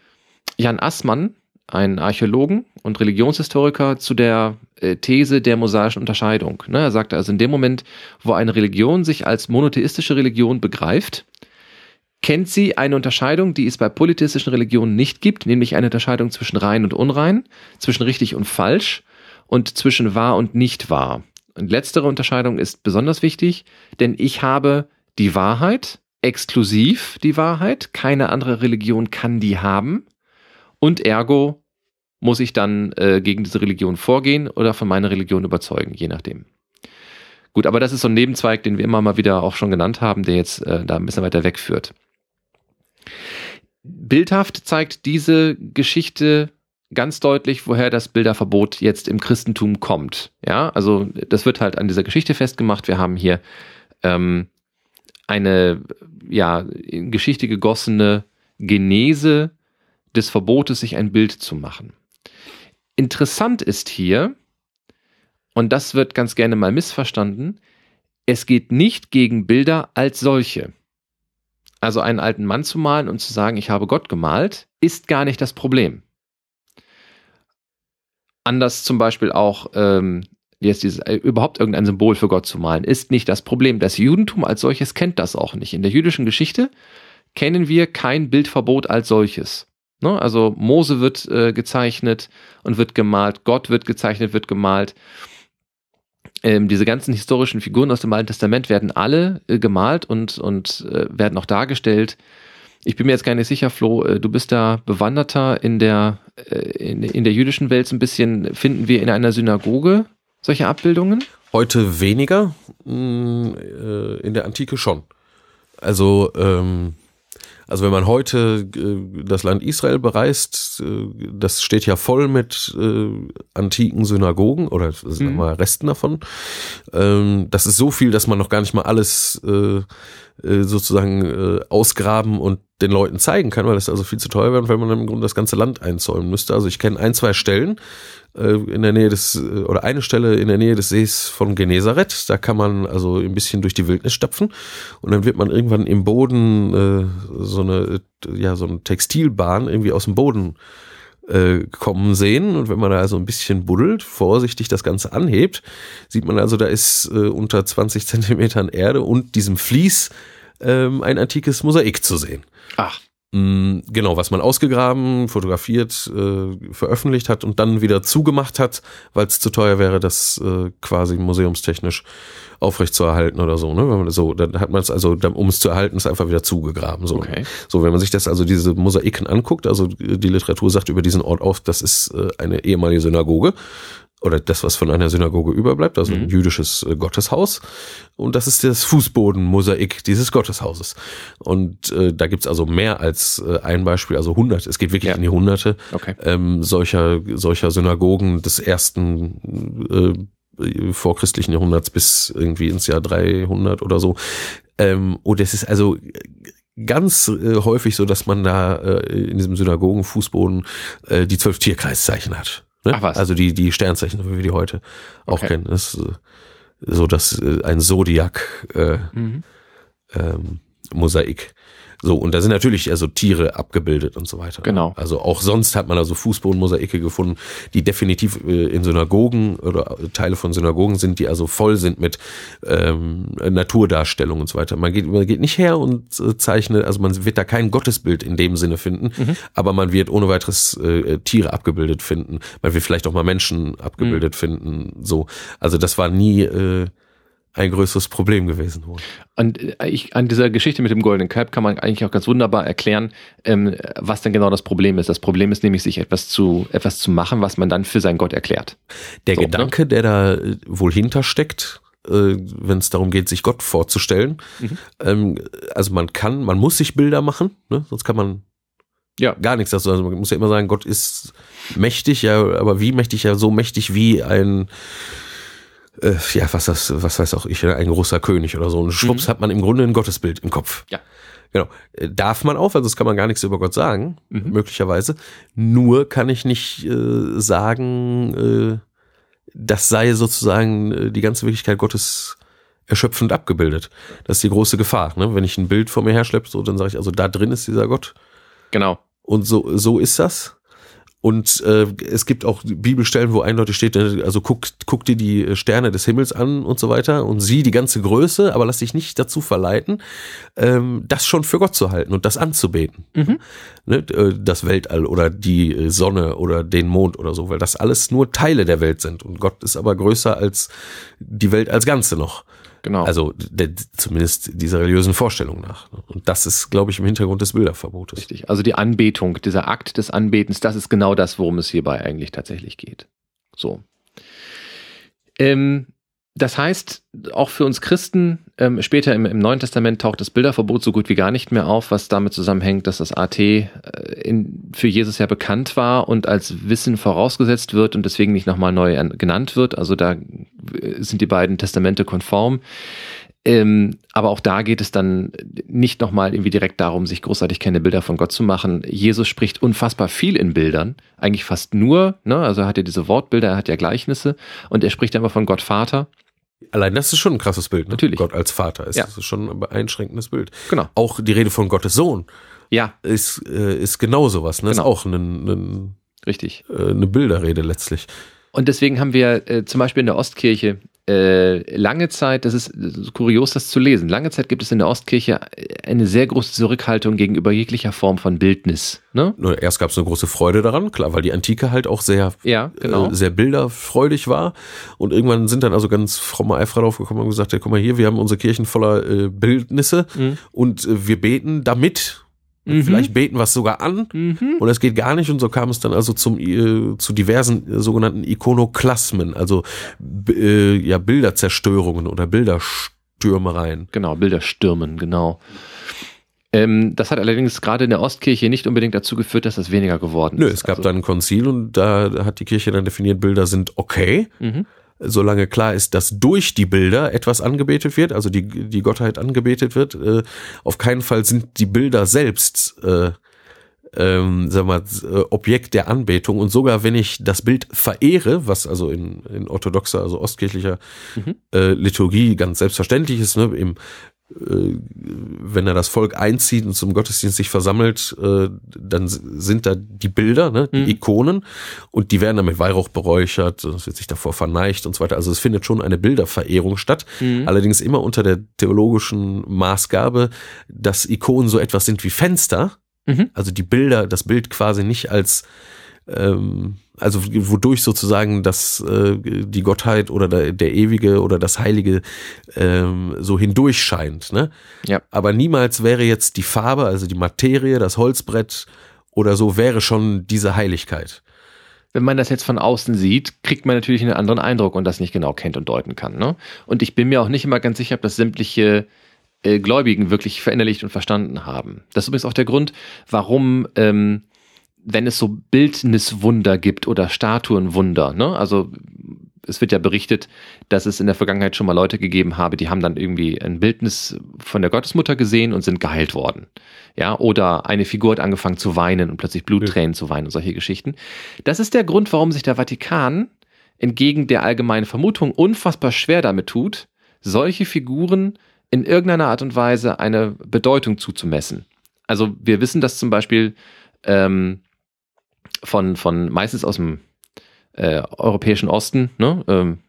Jan Assmann, ein Archäologen und Religionshistoriker, zu der äh, These der mosaischen Unterscheidung. Ne? Er sagt also, in dem Moment, wo eine Religion sich als monotheistische Religion begreift, kennt sie eine Unterscheidung, die es bei polytheistischen Religionen nicht gibt, nämlich eine Unterscheidung zwischen rein und unrein, zwischen richtig und falsch und zwischen wahr und nicht wahr. Und letztere Unterscheidung ist besonders wichtig, denn ich habe die Wahrheit, exklusiv die Wahrheit, keine andere Religion kann die haben und ergo muss ich dann äh, gegen diese Religion vorgehen oder von meiner Religion überzeugen, je nachdem. Gut, aber das ist so ein Nebenzweig, den wir immer mal wieder auch schon genannt haben, der jetzt äh, da ein bisschen weiter wegführt. Bildhaft zeigt diese Geschichte ganz deutlich, woher das Bilderverbot jetzt im Christentum kommt. Ja, also das wird halt an dieser Geschichte festgemacht. Wir haben hier ähm, eine ja in Geschichte gegossene Genese des Verbotes, sich ein Bild zu machen. Interessant ist hier, und das wird ganz gerne mal missverstanden, es geht nicht gegen Bilder als solche. Also einen alten Mann zu malen und zu sagen, ich habe Gott gemalt, ist gar nicht das Problem. Anders zum Beispiel auch ähm, jetzt dieses, äh, überhaupt irgendein Symbol für Gott zu malen, ist nicht das Problem. Das Judentum als solches kennt das auch nicht. In der jüdischen Geschichte kennen wir kein Bildverbot als solches. Ne? Also Mose wird äh, gezeichnet und wird gemalt, Gott wird gezeichnet, wird gemalt. Ähm, diese ganzen historischen Figuren aus dem Alten Testament werden alle äh, gemalt und, und äh, werden auch dargestellt. Ich bin mir jetzt gar nicht sicher, Flo, äh, du bist da bewanderter in der, äh, in, in der jüdischen Welt so ein bisschen, finden wir in einer Synagoge solche Abbildungen? Heute weniger, mh, äh, in der Antike schon. Also ähm, also wenn man heute äh, das Land Israel bereist, äh, das steht ja voll mit äh, antiken Synagogen oder wir mal Resten davon. Ähm, das ist so viel, dass man noch gar nicht mal alles äh, äh, sozusagen äh, ausgraben und den Leuten zeigen kann, weil das also viel zu teuer wäre, weil man im Grunde das ganze Land einzäumen müsste. Also ich kenne ein, zwei Stellen äh, in der Nähe des, äh, oder eine Stelle in der Nähe des Sees von Genezareth. Da kann man also ein bisschen durch die Wildnis stapfen und dann wird man irgendwann im Boden äh, so eine, ja, so eine Textilbahn irgendwie aus dem Boden äh, kommen sehen. Und wenn man da also ein bisschen buddelt, vorsichtig das Ganze anhebt, sieht man also, da ist äh, unter 20 Zentimetern Erde und diesem Vlies ähm, ein antikes Mosaik zu sehen. Ach. Mm, Genau, was man ausgegraben, fotografiert, äh, veröffentlicht hat und dann wieder zugemacht hat, weil es zu teuer wäre, das äh, quasi museumstechnisch aufrechtzuerhalten oder so. Ne? Wenn man so, dann hat man es also, um es zu erhalten, ist einfach wieder zugegraben. So. Okay. so, wenn man sich das also diese Mosaiken anguckt, also die Literatur sagt über diesen Ort auf, das ist äh, eine ehemalige Synagoge oder das, was von einer Synagoge überbleibt, also ein Mhm. jüdisches äh, Gotteshaus. Und das ist das Fußbodenmosaik dieses Gotteshauses. Und äh, da gibt's also mehr als äh, ein Beispiel, also hundert. Es geht wirklich Ja. in die Hunderte Okay. ähm, solcher, solcher Synagogen des ersten äh, vorchristlichen Jahrhunderts bis irgendwie ins Jahr 300 oder so. Ähm, und es ist also ganz äh, häufig so, dass man da äh, in diesem Synagogenfußboden äh, die zwölf Tierkreiszeichen hat. Ne? Ach was. Also die, die Sternzeichen, wie wir die heute auch Okay. kennen. Das ist äh, so dass äh, ein Zodiac äh, Mhm. ähm, Mosaik. So, und da sind natürlich also Tiere abgebildet und so weiter. Genau. Also auch sonst hat man also Fußbodenmosaike gefunden, die definitiv äh, in Synagogen oder Teile von Synagogen sind, die also voll sind mit ähm, Naturdarstellungen und so weiter. Man geht, man geht nicht her und äh, zeichnet, also man wird da kein Gottesbild in dem Sinne finden, aber man wird ohne weiteres äh, Tiere abgebildet finden. Man wird vielleicht auch mal Menschen abgebildet finden. So, also das war nie äh, ein größeres Problem gewesen. Wohl. Und äh, ich, an dieser Geschichte mit dem Golden Calb kann man eigentlich auch ganz wunderbar erklären, ähm, was denn genau das Problem ist. Das Problem ist nämlich, sich etwas zu, etwas zu machen, was man dann für seinen Gott erklärt. Der So, ne? Gedanke, der da äh, wohl hintersteckt, äh, wenn es darum geht, sich Gott vorzustellen, Mhm. ähm, also man kann, man muss sich Bilder machen, ne? sonst kann man Ja. gar nichts dazu. Also man muss ja immer sagen, Gott ist mächtig, ja, aber wie mächtig? Ja, so mächtig wie ein äh, ja, was das, was weiß auch ich, ein großer König oder so. Und schwupps hat man im Grunde ein Gottesbild im Kopf. Mhm. Ja. Genau. Äh, Darf man auch, also das kann man gar nichts über Gott sagen, Mhm. möglicherweise. Nur kann ich nicht äh, sagen, äh, das sei sozusagen äh, die ganze Wirklichkeit Gottes erschöpfend abgebildet. Das ist die große Gefahr. Ne? Wenn ich ein Bild vor mir herschleppe, so, dann sage ich, also da drin ist dieser Gott. Genau. Und so, so ist das. Und äh, es gibt auch Bibelstellen, wo eindeutig steht, äh, also guck, guck dir die Sterne des Himmels an und so weiter und sieh die ganze Größe, aber lass dich nicht dazu verleiten, ähm, das schon für Gott zu halten und das anzubeten. Mhm. Ne? äh, Das Weltall oder die äh, Sonne oder den Mond oder so, weil das alles nur Teile der Welt sind. Und Gott ist aber größer als die Welt als Ganze noch. Genau. Also der, zumindest dieser religiösen Vorstellung nach. Und das ist, glaube ich, im Hintergrund des Bilderverbotes. Richtig. Also die Anbetung, dieser Akt des Anbetens, das ist genau das, worum es hierbei eigentlich tatsächlich geht. So. Ähm, das heißt, auch für uns Christen, ähm, später im, im Neuen Testament taucht das Bilderverbot so gut wie gar nicht mehr auf, was damit zusammenhängt, dass das AT äh, in, für Jesus ja bekannt war und als Wissen vorausgesetzt wird und deswegen nicht nochmal neu an, genannt wird. Also da äh, sind die beiden Testamente konform. Ähm, aber auch da geht es dann nicht nochmal irgendwie direkt darum, sich großartig keine Bilder von Gott zu machen. Jesus spricht unfassbar viel in Bildern, eigentlich fast nur, ne? also er hat ja diese Wortbilder, er hat ja Gleichnisse und er spricht ja immer von Gott Vater. Allein das ist schon ein krasses Bild, ne? Natürlich. Gott als Vater ist, Ja. das ist schon ein beeinschränkendes Bild. Genau. Auch die Rede von Gottes Sohn Ja, ist, äh, ist genau sowas, ne? Genau. Ist auch ein, ein, richtig. äh, eine Bilderrede letztlich. Und deswegen haben wir äh, zum Beispiel in der Ostkirche äh, lange Zeit, das ist, das ist kurios, das zu lesen, lange Zeit gibt es in der Ostkirche eine sehr große Zurückhaltung gegenüber jeglicher Form von Bildnis. Ne? Nur erst gab es eine große Freude daran, klar, weil die Antike halt auch sehr, Ja, genau. äh, sehr bilderfreudig war. Und irgendwann sind dann also ganz fromme Eiferer draufgekommen und gesagt, ja, guck mal hier, wir haben unsere Kirchen voller äh, Bildnisse Mhm. und äh, wir beten damit. Mhm. Vielleicht beten wir es sogar an. Mhm. Und es geht gar nicht und so kam es dann also zum äh, zu diversen äh, sogenannten Ikonoklasmen, also äh, ja Bilderzerstörungen oder Bilderstürmereien. Genau, Bilder stürmen, genau. Ähm, das hat allerdings gerade in der Ostkirche nicht unbedingt dazu geführt, dass das weniger geworden Nö, ist. es gab Also, dann ein Konzil und da hat die Kirche dann definiert, Bilder sind okay, Mhm. Solange klar ist, dass durch die Bilder etwas angebetet wird, also die, die Gottheit angebetet wird. Äh, auf keinen Fall sind die Bilder selbst äh, ähm, sag mal, äh, Objekt der Anbetung und sogar wenn ich das Bild verehre, was also in, in orthodoxer, also ostkirchlicher Mhm. äh, Liturgie ganz selbstverständlich ist, ne, im wenn er das Volk einzieht und zum Gottesdienst sich versammelt, äh, dann sind da die Bilder, ne, die Mhm. Ikonen, und die werden dann mit Weihrauch beräuchert, es wird sich davor verneigt und so weiter. Also es findet schon eine Bilderverehrung statt, Mhm. allerdings immer unter der theologischen Maßgabe, dass Ikonen so etwas sind wie Fenster, Mhm. also die Bilder, das Bild quasi nicht als ähm, also wodurch sozusagen das äh, die Gottheit oder der, der ewige oder das Heilige ähm, so hindurch scheint. Ne? Ja. Aber niemals wäre jetzt die Farbe, also die Materie, das Holzbrett oder so wäre schon diese Heiligkeit. Wenn man das jetzt von außen sieht, kriegt man natürlich einen anderen Eindruck und das nicht genau kennt und deuten kann. Ne? Und ich bin mir auch nicht immer ganz sicher, ob das sämtliche äh, Gläubigen wirklich verinnerlicht und verstanden haben. Das ist übrigens auch der Grund, warum, ähm, wenn es so Bildniswunder gibt oder Statuenwunder, ne? also es wird ja berichtet, dass es in der Vergangenheit schon mal Leute gegeben habe, die haben dann irgendwie ein Bildnis von der Gottesmutter gesehen und sind geheilt worden. Ja, oder eine Figur hat angefangen zu weinen und plötzlich Bluttränen zu weinen und solche Geschichten. Das ist der Grund, warum sich der Vatikan entgegen der allgemeinen Vermutung unfassbar schwer damit tut, solche Figuren in irgendeiner Art und Weise eine Bedeutung zuzumessen. Also wir wissen das zum Beispiel ähm, von, von meistens aus dem äh, europäischen Osten, ne? ähm,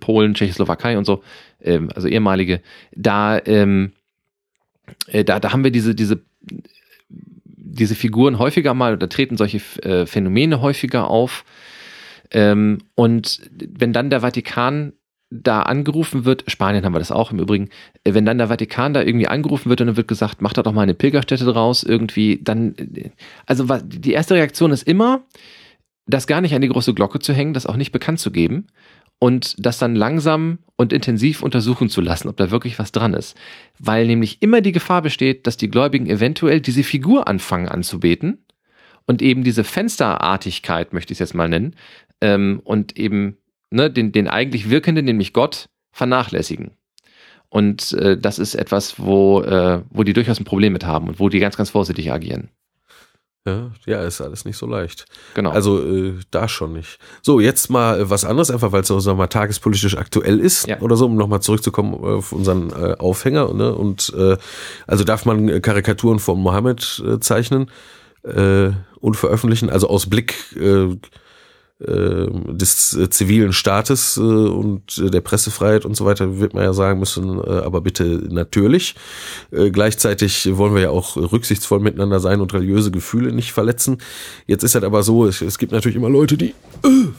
Polen, Tschechoslowakei und so, ähm, also ehemalige, da, ähm, äh, da, da haben wir diese, diese, diese Figuren häufiger mal, da treten solche äh, Phänomene häufiger auf. Ähm, und wenn dann der Vatikan da angerufen wird, Spanien haben wir das auch im Übrigen, äh, wenn dann der Vatikan da irgendwie angerufen wird und dann wird gesagt, macht da doch mal eine Pilgerstätte draus, irgendwie, dann, äh, also die erste Reaktion ist immer, das gar nicht an die große Glocke zu hängen, das auch nicht bekannt zu geben und das dann langsam und intensiv untersuchen zu lassen, ob da wirklich was dran ist. Weil nämlich immer die Gefahr besteht, dass die Gläubigen eventuell diese Figur anfangen anzubeten und eben diese Fensterartigkeit, möchte ich es jetzt mal nennen, ähm, und eben ne, den, den eigentlich Wirkenden, nämlich Gott, vernachlässigen. Und äh, das ist etwas, wo, äh, wo die durchaus ein Problem mit haben und wo die ganz, ganz vorsichtig agieren. Ja, ja, ist alles nicht so leicht. Genau. Also äh, da schon nicht. So, jetzt mal äh, was anderes, einfach weil es auch wir mal tagespolitisch aktuell ist Ja. oder so, um nochmal zurückzukommen auf unseren äh, Aufhänger. Ne? Und äh, also darf man äh, Karikaturen von Mohammed äh, zeichnen äh, und veröffentlichen, also aus Blick äh, des äh, zivilen Staates äh, und der Pressefreiheit und so weiter wird man ja sagen müssen, äh, aber bitte natürlich. Gleichzeitig wollen wir ja auch rücksichtsvoll miteinander sein und religiöse Gefühle nicht verletzen. Jetzt ist halt aber so, es, gibt natürlich immer Leute, die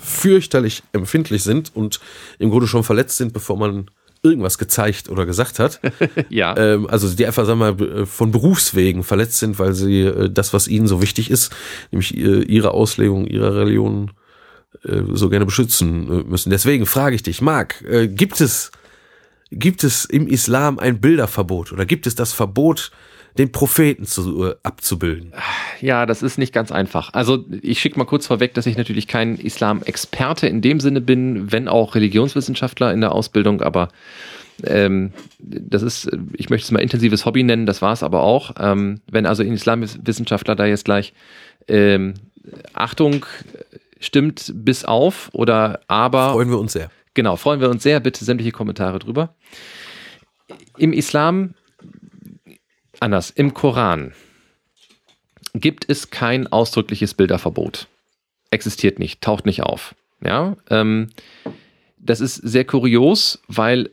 fürchterlich empfindlich sind und im Grunde schon verletzt sind, bevor man irgendwas gezeigt oder gesagt hat. ja. Ähm, also die einfach, sagen wir mal, von Berufswegen verletzt sind, weil sie das, was ihnen so wichtig ist, nämlich ihre Auslegung ihrer Religion so gerne beschützen äh, müssen. Deswegen frage ich dich, Marc, äh, gibt es gibt es im Islam ein Bilderverbot oder gibt es das Verbot, den Propheten zu, äh, abzubilden? Ja, das ist nicht ganz einfach. Also ich schicke mal kurz vorweg, dass ich natürlich kein Islam-Experte in dem Sinne bin, wenn auch Religionswissenschaftler in der Ausbildung, aber ähm, das ist, ich möchte es mal intensives Hobby nennen, das war es aber auch. Ähm, wenn also ein Islamwissenschaftler da jetzt gleich ähm, Achtung stimmt bis auf oder aber Freuen wir uns sehr. Genau, freuen wir uns sehr. Bitte sämtliche Kommentare drüber. Im Islam, anders, im Koran gibt es kein ausdrückliches Bilderverbot. Existiert nicht, taucht nicht auf. Ja, ähm, das ist sehr kurios, weil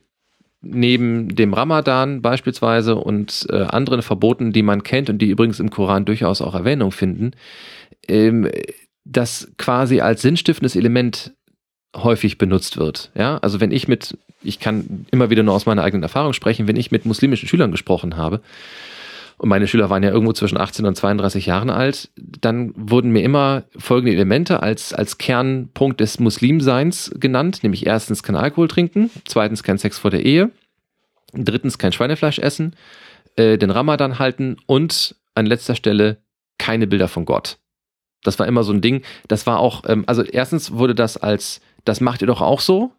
neben dem Ramadan beispielsweise und äh, anderen Verboten, die man kennt und die übrigens im Koran durchaus auch Erwähnung finden, ähm, das quasi als sinnstiftendes Element häufig benutzt wird. Ja, also wenn ich mit, ich kann immer wieder nur aus meiner eigenen Erfahrung sprechen, wenn ich mit muslimischen Schülern gesprochen habe, und meine Schüler waren ja irgendwo zwischen 18 und 32 Jahren alt, dann wurden mir immer folgende Elemente als, als Kernpunkt des Muslimseins genannt, nämlich erstens kein Alkohol trinken, zweitens kein Sex vor der Ehe, drittens kein Schweinefleisch essen, äh, den Ramadan halten und an letzter Stelle keine Bilder von Gott. Das war immer so ein Ding. Das war auch, ähm, also erstens wurde das als, das macht ihr doch auch so,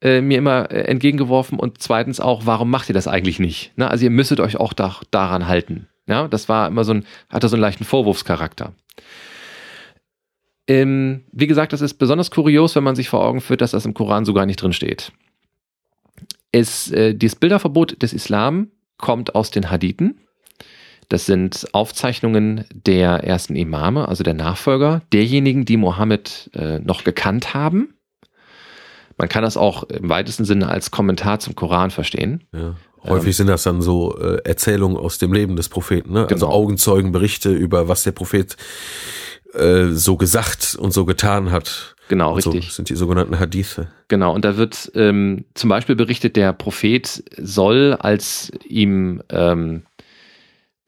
äh, mir immer äh, entgegengeworfen und zweitens auch, warum macht ihr das eigentlich nicht? Ne? Also ihr müsstet euch auch da, daran halten. Ja, das war immer so ein, hatte so einen leichten Vorwurfscharakter. Ähm, wie gesagt, das ist besonders kurios, wenn man sich vor Augen führt, dass das im Koran so gar nicht drin steht. Äh, dieses Bilderverbot des Islam kommt aus den Hadithen. Das sind Aufzeichnungen der ersten Imame, also der Nachfolger, derjenigen, die Mohammed äh, noch gekannt haben. Man kann das auch im weitesten Sinne als Kommentar zum Koran verstehen. Ja. Häufig ähm, sind das dann so äh, Erzählungen aus dem Leben des Propheten, ne? also genau. Augenzeugenberichte über was der Prophet äh, so gesagt und so getan hat. Genau, und richtig. So sind die sogenannten Hadithe. Genau, und da wird ähm, zum Beispiel berichtet, der Prophet soll, als ihm ähm,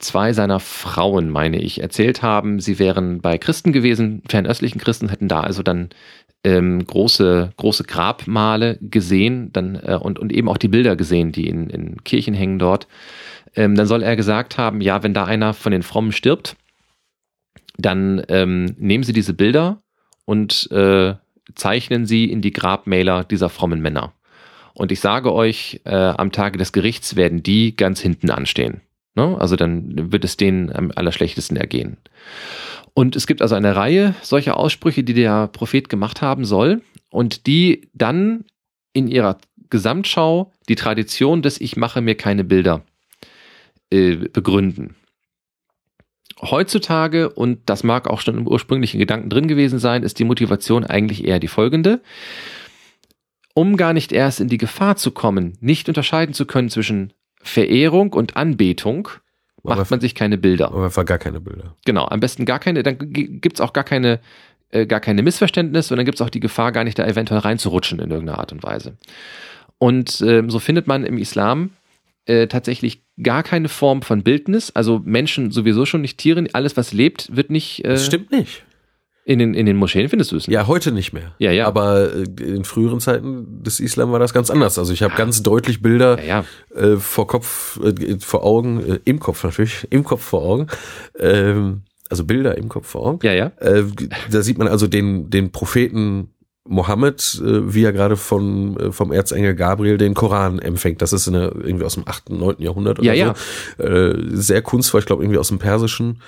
zwei seiner Frauen, meine ich, erzählt haben, sie wären bei Christen gewesen, fernöstlichen Christen, hätten da also dann ähm, große, große Grabmale gesehen dann, äh, und, und eben auch die Bilder gesehen, die in, in Kirchen hängen dort. Ähm, dann soll er gesagt haben, ja, wenn da einer von den Frommen stirbt, dann ähm, nehmen Sie diese Bilder und äh, zeichnen sie in die Grabmäler dieser frommen Männer. Und ich sage euch, äh, am Tage des Gerichts werden die ganz hinten anstehen. Ne? Also dann wird es denen am allerschlechtesten ergehen. Und es gibt also eine Reihe solcher Aussprüche, die der Prophet gemacht haben soll und die dann in ihrer Gesamtschau die Tradition des Ich mache mir keine Bilder äh, begründen. Heutzutage, und das mag auch schon im ursprünglichen Gedanken drin gewesen sein, ist die Motivation eigentlich eher die folgende. Um gar nicht erst in die Gefahr zu kommen, nicht unterscheiden zu können zwischen Verehrung und Anbetung, macht man sich keine Bilder. Aber einfach gar keine Bilder. Genau, am besten gar keine, dann gibt es auch gar keine, äh, gar keine Missverständnisse und dann gibt es auch die Gefahr, gar nicht da eventuell reinzurutschen in irgendeiner Art und Weise. Und ähm, so findet man im Islam äh, tatsächlich gar keine Form von Bildnis, also Menschen sowieso schon nicht Tiere, alles was lebt, wird nicht. Äh, das stimmt nicht. In den, in den Moscheen findest du es nicht? Ja, heute nicht mehr. Ja, ja. Aber äh, in früheren Zeiten des Islam war das ganz anders. Also ich habe ja. ganz deutlich Bilder ja, ja. Äh, vor Kopf, äh, vor Augen, äh, im Kopf natürlich, im Kopf vor Augen. Ähm, also Bilder im Kopf vor Augen. Ja, ja. Äh, da sieht man also den, den Propheten Mohammed, äh, wie er gerade von, äh, vom Erzengel Gabriel den Koran empfängt. Das ist eine, irgendwie aus dem 8., 9. Jahrhundert oder ja, so. Ja. Äh, sehr kunstvoll, ich glaube irgendwie aus dem Persischen.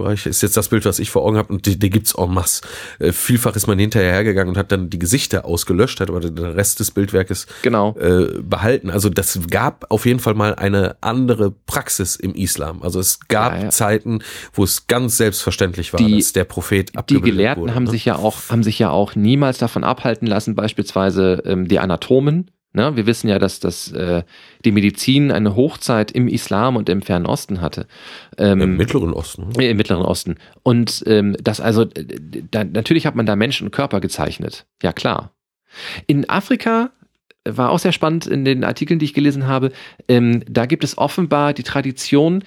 Bereich ist jetzt das Bild, was ich vor Augen habe und die, die gibt's en masse. Äh, vielfach ist man hinterher hergegangen und hat dann die Gesichter ausgelöscht, hat aber den Rest des Bildwerkes genau. äh, behalten. Also das gab auf jeden Fall mal eine andere Praxis im Islam. Also es gab ja, ja. Zeiten, wo es ganz selbstverständlich war, die, dass der Prophet Die Gelehrten wurde, haben ne? sich ja auch haben sich ja auch niemals davon abhalten lassen, beispielsweise ähm, die Anatomen Ne? Wir wissen ja, dass das, äh, die Medizin eine Hochzeit im Islam und im Fernen Osten hatte. Ähm, Im Mittleren Osten. Äh, Im Mittleren Osten. Und ähm, das also, da, natürlich hat man da Menschen und Körper gezeichnet. Ja, klar. In Afrika war auch sehr spannend in den Artikeln, die ich gelesen habe. Ähm, da gibt es offenbar die Tradition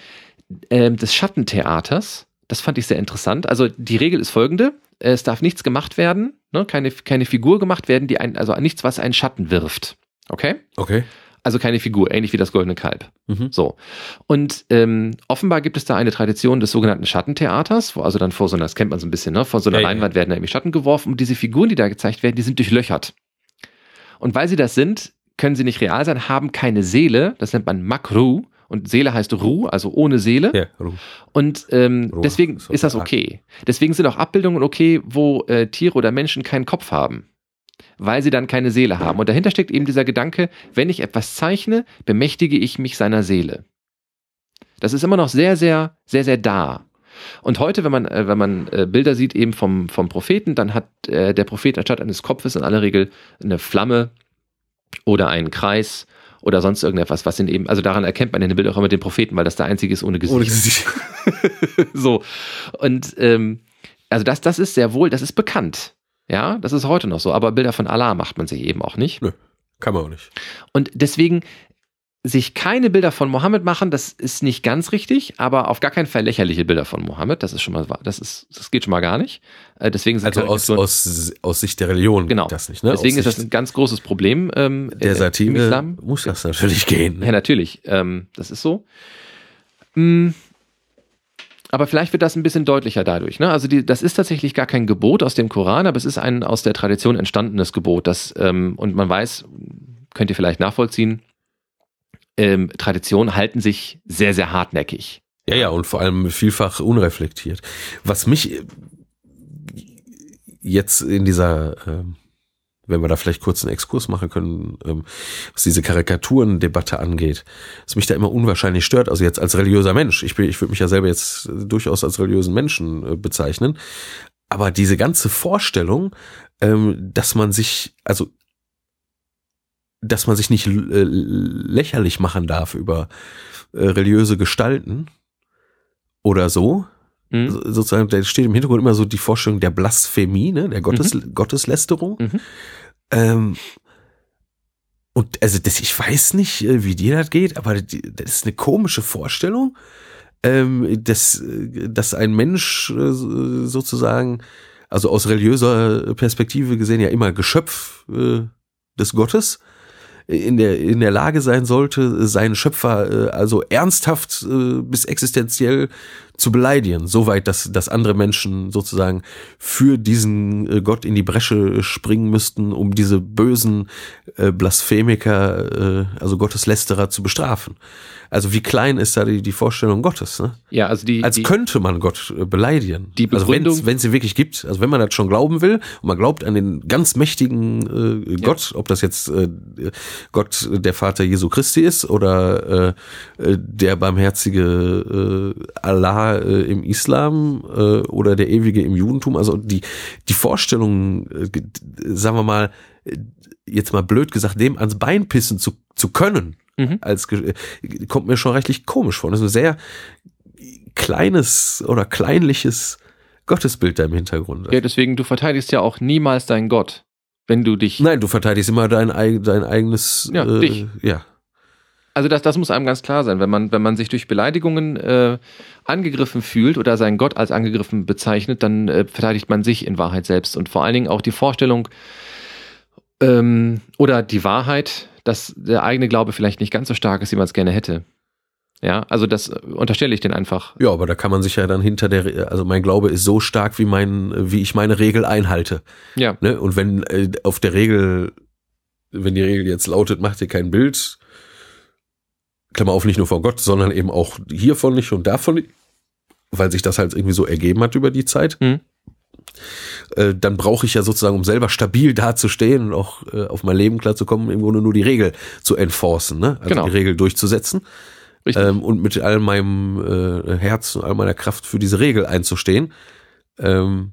ähm, des Schattentheaters. Das fand ich sehr interessant. Also die Regel ist folgende: Es darf nichts gemacht werden, ne? keine, keine Figur gemacht werden, die ein, also nichts, was einen Schatten wirft. Okay? Okay. Also keine Figur, ähnlich wie das goldene Kalb. Mhm. So. Und ähm, offenbar gibt es da eine Tradition des sogenannten Schattentheaters, wo also dann vor so einer, das kennt man so ein bisschen, ne? Vor so einer ja, Leinwand ja. werden da irgendwie Schatten geworfen und diese Figuren, die da gezeigt werden, die sind durchlöchert. Und weil sie das sind, können sie nicht real sein, haben keine Seele, das nennt man Makru, und Seele heißt Ruh, also ohne Seele. Ja, Ruh. Und ähm, Ruh, deswegen so ist das okay. Deswegen sind auch Abbildungen okay, wo äh, Tiere oder Menschen keinen Kopf haben. Weil sie dann keine Seele haben. Und dahinter steckt eben dieser Gedanke, wenn ich etwas zeichne, bemächtige ich mich seiner Seele. Das ist immer noch sehr, sehr, sehr, sehr da. Und heute, wenn man, äh, wenn man äh, Bilder sieht eben vom, vom Propheten, dann hat äh, der Prophet anstatt eines Kopfes in aller Regel eine Flamme oder einen Kreis oder sonst irgendetwas, was in eben, also daran erkennt man in den Bildern auch immer den Propheten, weil das der einzige ist ohne Gesicht. Ohne Gesicht. so. Und ähm, also das, das ist sehr wohl, das ist bekannt. Ja, das ist heute noch so. Aber Bilder von Allah macht man sich eben auch nicht. Nö, kann man auch nicht. Und deswegen sich keine Bilder von Mohammed machen, das ist nicht ganz richtig, aber auf gar keinen Fall lächerliche Bilder von Mohammed. Das ist schon mal, das ist, das geht schon mal gar nicht. Äh, deswegen also aus, aus, aus Sicht der Religion genau. das nicht. Ne? Deswegen ist das ein ganz großes Problem. Ähm, der Satire muss das natürlich gehen. Ja, natürlich. Ähm, das ist so. Mhm. Aber vielleicht wird das ein bisschen deutlicher dadurch. Ne? Also die, das ist tatsächlich gar kein Gebot aus dem Koran, aber es ist ein aus der Tradition entstandenes Gebot. Das, ähm, und man weiß, könnt ihr vielleicht nachvollziehen, ähm, Traditionen halten sich sehr, sehr hartnäckig. Ja, ja, und vor allem vielfach unreflektiert. Was mich jetzt in dieser, ähm, wenn wir da vielleicht kurz einen Exkurs machen können, ähm, was diese Karikaturendebatte angeht, was mich da immer unwahrscheinlich stört, also jetzt als religiöser Mensch, ich, ich würde mich ja selber jetzt durchaus als religiösen Menschen äh, bezeichnen, aber diese ganze Vorstellung, ähm, dass man sich, also dass man sich nicht äh, lächerlich machen darf über äh, religiöse Gestalten oder so. Mhm. Sozusagen, da steht im Hintergrund immer so die Vorstellung der Blasphemie, ne, der Gottes, mhm. Gotteslästerung. Mhm. Ähm, und also das, ich weiß nicht, äh, wie dir das geht, aber das ist eine komische Vorstellung, ähm, dass, dass ein Mensch äh, sozusagen, also aus religiöser Perspektive gesehen ja immer Geschöpf äh, des Gottes in der, in der Lage sein sollte, seinen Schöpfer äh, also ernsthaft äh, bis existenziell zu beleidigen, soweit, dass, dass andere Menschen sozusagen für diesen äh, Gott in die Bresche springen müssten, um diese bösen äh, Blasphemiker, äh, also Gotteslästerer zu bestrafen. Also wie klein ist da die, die Vorstellung Gottes? Ne? Ja, also die. Als die, könnte man Gott äh, beleidigen. Die Begründung, also wenn es sie wirklich gibt, also wenn man das schon glauben will und man glaubt an den ganz mächtigen äh, Gott, ja. ob das jetzt äh, Gott der Vater Jesu Christi ist oder äh, äh der barmherzige äh, Allah äh, im Islam äh, oder der ewige im Judentum, also die die Vorstellung, äh, sagen wir mal jetzt mal blöd gesagt, dem ans Bein pissen zu, zu können, mhm. als kommt mir schon rechtlich komisch vor. Das ist ein sehr kleines oder kleinliches Gottesbild da im Hintergrund. Ja, deswegen, du verteidigst ja auch niemals deinen Gott, wenn du dich. Nein, du verteidigst immer dein, dein eigenes. Ja, äh, dich. Ja. Also das, das muss einem ganz klar sein. Wenn man, wenn man sich durch Beleidigungen äh, angegriffen fühlt oder seinen Gott als angegriffen bezeichnet, dann äh, verteidigt man sich in Wahrheit selbst. Und vor allen Dingen auch die Vorstellung ähm, oder die Wahrheit, dass der eigene Glaube vielleicht nicht ganz so stark ist, wie man es gerne hätte. Ja, also das unterstelle ich den einfach. Ja, aber da kann man sich ja dann hinter der, also mein Glaube ist so stark, wie mein, wie ich meine Regel einhalte. Ja. Ne? Und wenn äh, auf der Regel, wenn die Regel jetzt lautet, macht dir kein Bild, Klammer auf, nicht nur von Gott, sondern eben auch hiervon nicht und davon nicht, weil sich das halt irgendwie so ergeben hat über die Zeit. Mhm. Äh, dann brauche ich ja sozusagen, um selber stabil dazustehen und auch äh, auf mein Leben klarzukommen, im Grunde nur die Regel zu enforcen, ne? also genau. die Regel durchzusetzen. Ähm, und mit all meinem äh, Herz und all meiner Kraft für diese Regel einzustehen. Ähm,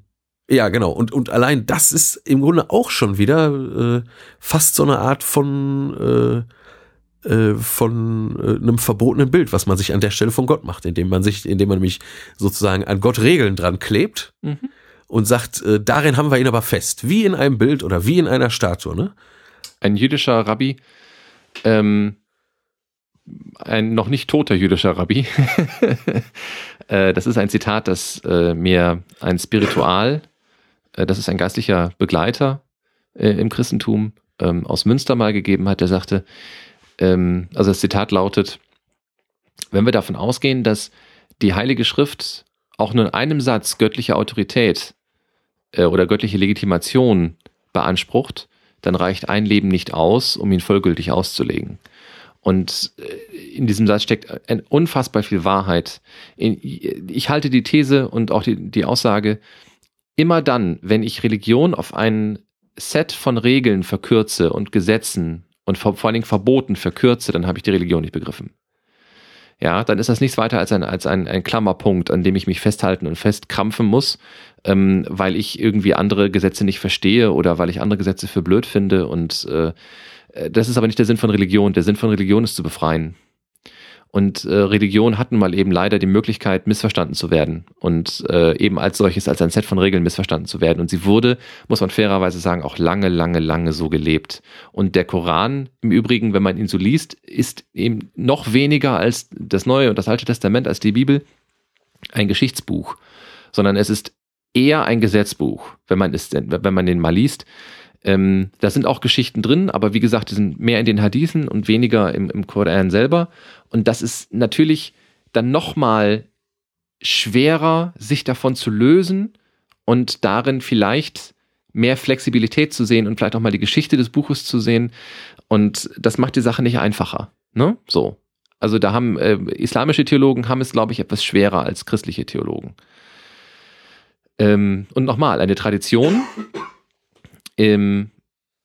ja, genau. Und, und allein das ist im Grunde auch schon wieder äh, fast so eine Art von äh, äh, von äh, einem verbotenen Bild, was man sich an der Stelle von Gott macht, indem man sich, indem man nämlich sozusagen an Gott Regeln dran klebt. Mhm und sagt, äh, darin haben wir ihn aber fest, wie in einem Bild oder wie in einer Statue. Ne? Ein jüdischer Rabbi, ähm, ein noch nicht toter jüdischer Rabbi, das ist ein Zitat, das mir ein Spiritual, das ist ein geistlicher Begleiter im Christentum ähm, aus Münster mal gegeben hat, der sagte, ähm, also das Zitat lautet, wenn wir davon ausgehen, dass die Heilige Schrift auch nur in einem Satz göttliche Autorität äh, oder göttliche Legitimation beansprucht, dann reicht ein Leben nicht aus, um ihn vollgültig auszulegen. Und äh, in diesem Satz steckt ein unfassbar viel Wahrheit. Ich halte die These und auch die, die Aussage, immer dann, wenn ich Religion auf einen Set von Regeln verkürze und Gesetzen und vor, vor allen Dingen Verboten verkürze, dann habe ich die Religion nicht begriffen. Ja, dann ist das nichts weiter als ein, als ein, ein Klammerpunkt, an dem ich mich festhalten und festkrampfen muss, ähm, weil ich irgendwie andere Gesetze nicht verstehe oder weil ich andere Gesetze für blöd finde. Und äh, das ist aber nicht der Sinn von Religion. Der Sinn von Religion ist zu befreien. Und äh, Religion hatten mal eben leider die Möglichkeit, missverstanden zu werden und äh, eben als solches, als ein Set von Regeln missverstanden zu werden. Und sie wurde, muss man fairerweise sagen, auch lange, lange, lange so gelebt. Und der Koran, im Übrigen, wenn man ihn so liest, ist eben noch weniger als das Neue und das Alte Testament, als die Bibel, ein Geschichtsbuch, sondern es ist eher ein Gesetzbuch, wenn man es, wenn man den mal liest. Ähm, da sind auch Geschichten drin, aber wie gesagt, die sind mehr in den Hadithen und weniger im, im Koran selber. Und das ist natürlich dann nochmal schwerer, sich davon zu lösen und darin vielleicht mehr Flexibilität zu sehen und vielleicht auch mal die Geschichte des Buches zu sehen. Und das macht die Sache nicht einfacher. Ne? So. Also da haben äh, islamische Theologen haben es, glaube ich, etwas schwerer als christliche Theologen. Ähm, und nochmal, eine Tradition ähm,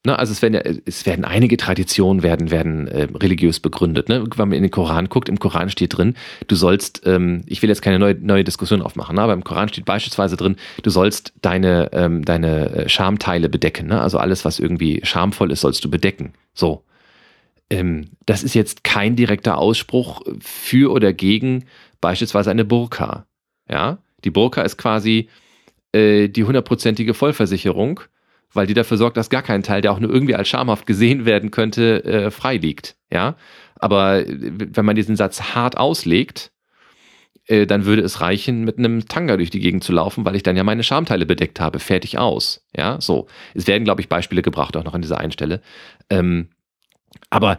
Ne, also es werden, ja, es werden einige Traditionen werden, werden äh, religiös begründet. Ne? Wenn man in den Koran guckt, im Koran steht drin, du sollst, ähm, ich will jetzt keine neue, neue Diskussion aufmachen, ne? aber im Koran steht beispielsweise drin, du sollst deine, ähm, deine äh, Schamteile bedecken. Ne? Also alles, was irgendwie schamvoll ist, sollst du bedecken. So. Ähm, das ist jetzt kein direkter Ausspruch für oder gegen beispielsweise eine Burka. Ja, die Burka ist quasi äh, die hundertprozentige Vollversicherung weil die dafür sorgt, dass gar kein Teil, der auch nur irgendwie als schamhaft gesehen werden könnte, äh, frei liegt. Ja, aber äh, wenn man diesen Satz hart auslegt, äh, dann würde es reichen, mit einem Tanga durch die Gegend zu laufen, weil ich dann ja meine Schamteile bedeckt habe. Fertig aus. Ja, so. Es werden, glaube ich, Beispiele gebracht, auch noch an dieser einen Stelle. Ähm, aber,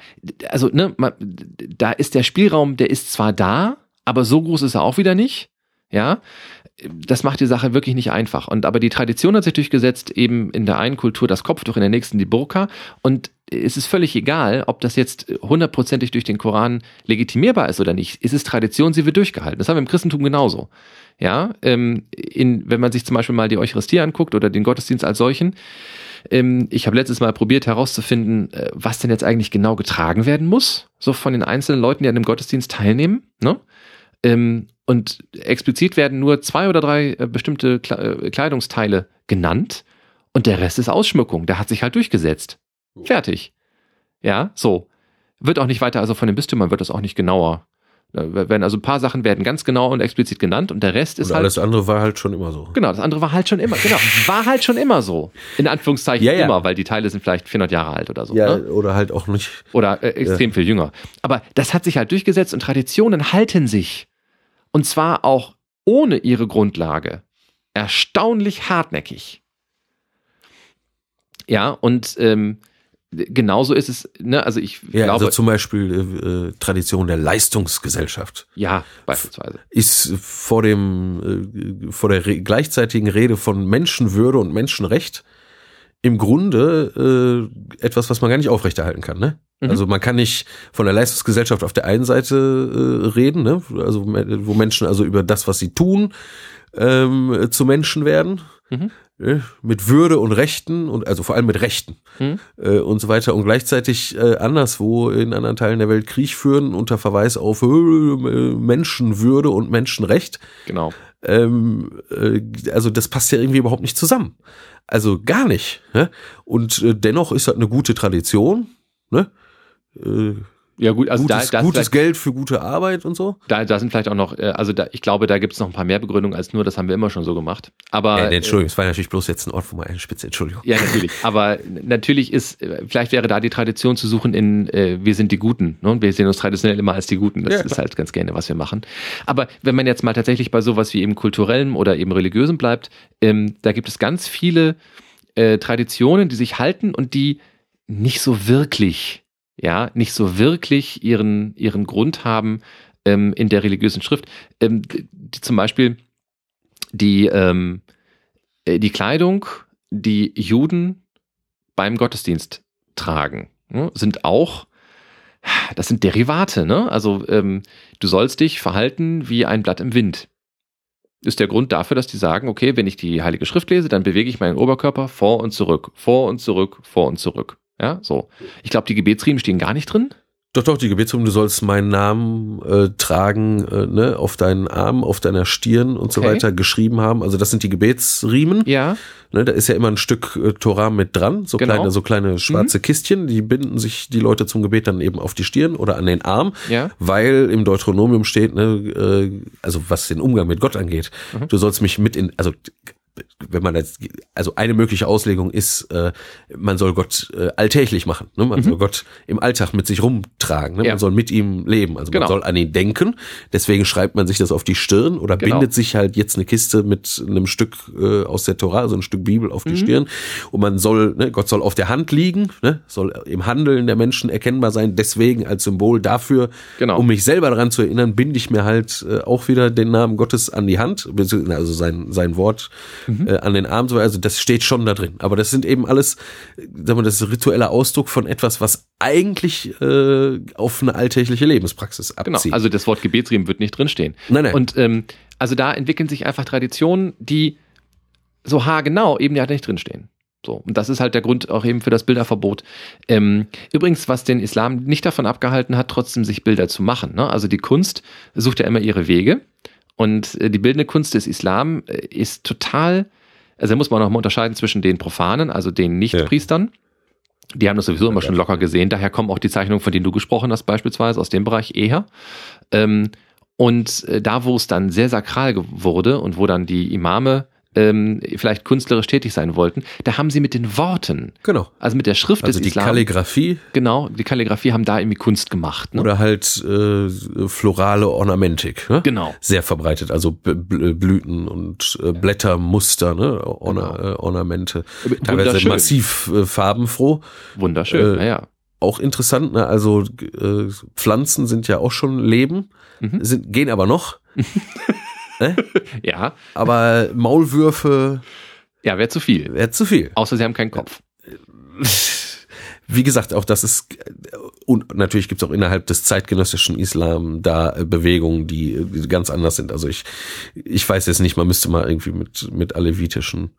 also, ne, man, da ist der Spielraum, der ist zwar da, aber so groß ist er auch wieder nicht. Ja, das macht die Sache wirklich nicht einfach. Und aber die Tradition hat sich durchgesetzt, eben in der einen Kultur das Kopftuch, in der nächsten die Burka. Und es ist völlig egal, ob das jetzt hundertprozentig durch den Koran legitimierbar ist oder nicht. Es ist Tradition, sie wird durchgehalten. Das haben wir im Christentum genauso. Ja, ähm, in, wenn man sich zum Beispiel mal die Eucharistie anguckt oder den Gottesdienst als solchen. Ähm, ich habe letztes Mal probiert herauszufinden, äh, was denn jetzt eigentlich genau getragen werden muss, so von den einzelnen Leuten, die an dem Gottesdienst teilnehmen. Ne? Ähm, und explizit werden nur zwei oder drei äh, bestimmte äh, Kleidungsteile genannt und der Rest ist Ausschmückung. Der hat sich halt durchgesetzt. Fertig. Ja, so. Wird auch nicht weiter, also von den Bistümern wird das auch nicht genauer. Werden also ein paar Sachen werden ganz genau und explizit genannt und der Rest ist und halt. Alles andere war halt schon immer so. Genau, das andere war halt schon immer, genau, war halt schon immer so. In Anführungszeichen ja, ja. immer, weil die Teile sind vielleicht 400 Jahre alt oder so. Ja, ne? oder halt auch nicht. Oder äh, extrem ja. viel jünger. Aber das hat sich halt durchgesetzt und Traditionen halten sich. Und zwar auch ohne ihre Grundlage. Erstaunlich hartnäckig. Ja, und ähm, genauso ist es, ne, also ich ja, glaube. Also zum Beispiel äh, äh Tradition der Leistungsgesellschaft. Ja, beispielsweise. Ist vor dem, äh, vor der re gleichzeitigen Rede von Menschenwürde und Menschenrecht im Grunde äh, etwas, was man gar nicht aufrechterhalten kann, ne? Mhm. Also man kann nicht von der Leistungsgesellschaft auf der einen Seite äh, reden, ne? also wo Menschen also über das, was sie tun, ähm, zu Menschen werden. Mhm. Äh, mit Würde und Rechten und also vor allem mit Rechten mhm. äh, und so weiter und gleichzeitig äh, anderswo in anderen Teilen der Welt Krieg führen unter Verweis auf äh, Menschenwürde und Menschenrecht. Genau. Ähm, äh, also das passt ja irgendwie überhaupt nicht zusammen. Also gar nicht. Ne? Und äh, dennoch ist das eine gute Tradition. Ne? Äh, ja gut, also gutes, da, gutes Geld für gute Arbeit und so. Da, da sind vielleicht auch noch, äh, also da, ich glaube, da gibt es noch ein paar mehr Begründungen als nur, das haben wir immer schon so gemacht. Aber ja, nee, Entschuldigung, es war natürlich bloß jetzt ein Ort, wo man eine Spitze, Entschuldigung. Ja, natürlich. Aber natürlich ist, vielleicht wäre da die Tradition zu suchen in, äh, wir sind die Guten. Ne? Wir sehen uns traditionell immer als die Guten. Das ja, ist halt ganz gerne, was wir machen. Aber wenn man jetzt mal tatsächlich bei sowas wie eben kulturellem oder eben religiösem bleibt, ähm, da gibt es ganz viele äh, Traditionen, die sich halten und die nicht so wirklich ja, nicht so wirklich ihren, ihren Grund haben ähm, in der religiösen Schrift. Ähm, die, zum Beispiel die, ähm, äh, die Kleidung, die Juden beim Gottesdienst tragen, ne, sind auch, das sind Derivate, ne? Also ähm, du sollst dich verhalten wie ein Blatt im Wind. ist der Grund dafür, dass die sagen, okay, wenn ich die Heilige Schrift lese, dann bewege ich meinen Oberkörper vor und zurück, vor und zurück, vor und zurück. Ja, so. Ich glaube, die Gebetsriemen stehen gar nicht drin. Doch, doch, die Gebetsriemen, du sollst meinen Namen äh, tragen, äh, ne, auf deinen Arm, auf deiner Stirn und so Okay. weiter geschrieben haben. Also das sind die Gebetsriemen. Ja. Ne, da ist ja immer ein Stück äh, Torah mit dran, so Genau. kleine, so kleine schwarze Kistchen, die binden sich die Leute zum Gebet dann eben auf die Stirn oder an den Arm, Ja. weil im Deuteronomium steht, ne, äh, also was den Umgang mit Gott angeht, Mhm. du sollst mich mit in, also wenn man jetzt, also eine mögliche Auslegung ist, äh, man soll Gott äh, alltäglich machen, ne? man soll Gott im Alltag mit sich rumtragen, ne? Mhm. Ja. man soll mit ihm leben, also Genau. man soll an ihn denken, deswegen schreibt man sich das auf die Stirn oder Genau. bindet sich halt jetzt eine Kiste mit einem Stück äh, aus der Torah, also ein Stück Bibel auf die Mhm. Stirn und man soll, ne, Gott soll auf der Hand liegen, ne? soll im Handeln der Menschen erkennbar sein, deswegen als Symbol dafür, Genau. um mich selber daran zu erinnern, binde ich mir halt äh, auch wieder den Namen Gottes an die Hand, also sein, sein Wort Mhm. äh, an den Arm, so, also das steht schon da drin. Aber das sind eben alles, sagen wir, das ist ritueller Ausdruck von etwas, was eigentlich äh, auf eine alltägliche Lebenspraxis Genau. abzieht. Also das Wort Gebetsriemen wird nicht drinstehen. Nein, nein. Und ähm, also da entwickeln sich einfach Traditionen, die so haargenau eben ja nicht drinstehen. So. Und das ist halt der Grund auch eben für das Bilderverbot. Ähm, übrigens, was den Islam nicht davon abgehalten hat, trotzdem sich Bilder zu machen. Ne? Also die Kunst sucht ja immer ihre Wege. Und äh, die bildende Kunst des Islam äh, ist total, also da muss man noch mal unterscheiden zwischen den Profanen, also den Nichtpriestern. Die haben das sowieso immer schon locker gesehen. Daher kommen auch die Zeichnungen, von denen du gesprochen hast, beispielsweise aus dem Bereich eher. Ähm, und äh, da, wo es dann sehr sakral wurde und wo dann die Imame ähm, vielleicht künstlerisch tätig sein wollten, da haben sie mit den Worten, genau. also mit der Schrift Also des die Islam, Kalligraphie genau, die Kalligrafie haben da irgendwie Kunst gemacht. Ne? oder halt äh, florale Ornamentik. Ne? Genau. Sehr verbreitet, also B B Blüten und äh, Blättermuster, ne? Orna Genau. äh, Ornamente. Teilweise Wunderschön. massiv äh, farbenfroh. Wunderschön, Äh, naja. Auch interessant, ne? also äh, Pflanzen sind ja auch schon Leben, Mhm. sind, gehen aber noch. ne? Ja, Aber Maulwürfe ja, wäre zu viel. wäre zu viel. Außer sie haben keinen Kopf. Wie gesagt, auch das ist, und natürlich gibt es auch innerhalb des zeitgenössischen Islam da äh, Bewegungen, die, ganz anders sind. Also ich, ich weiß jetzt nicht, man müsste mal irgendwie mit, mit alevitischen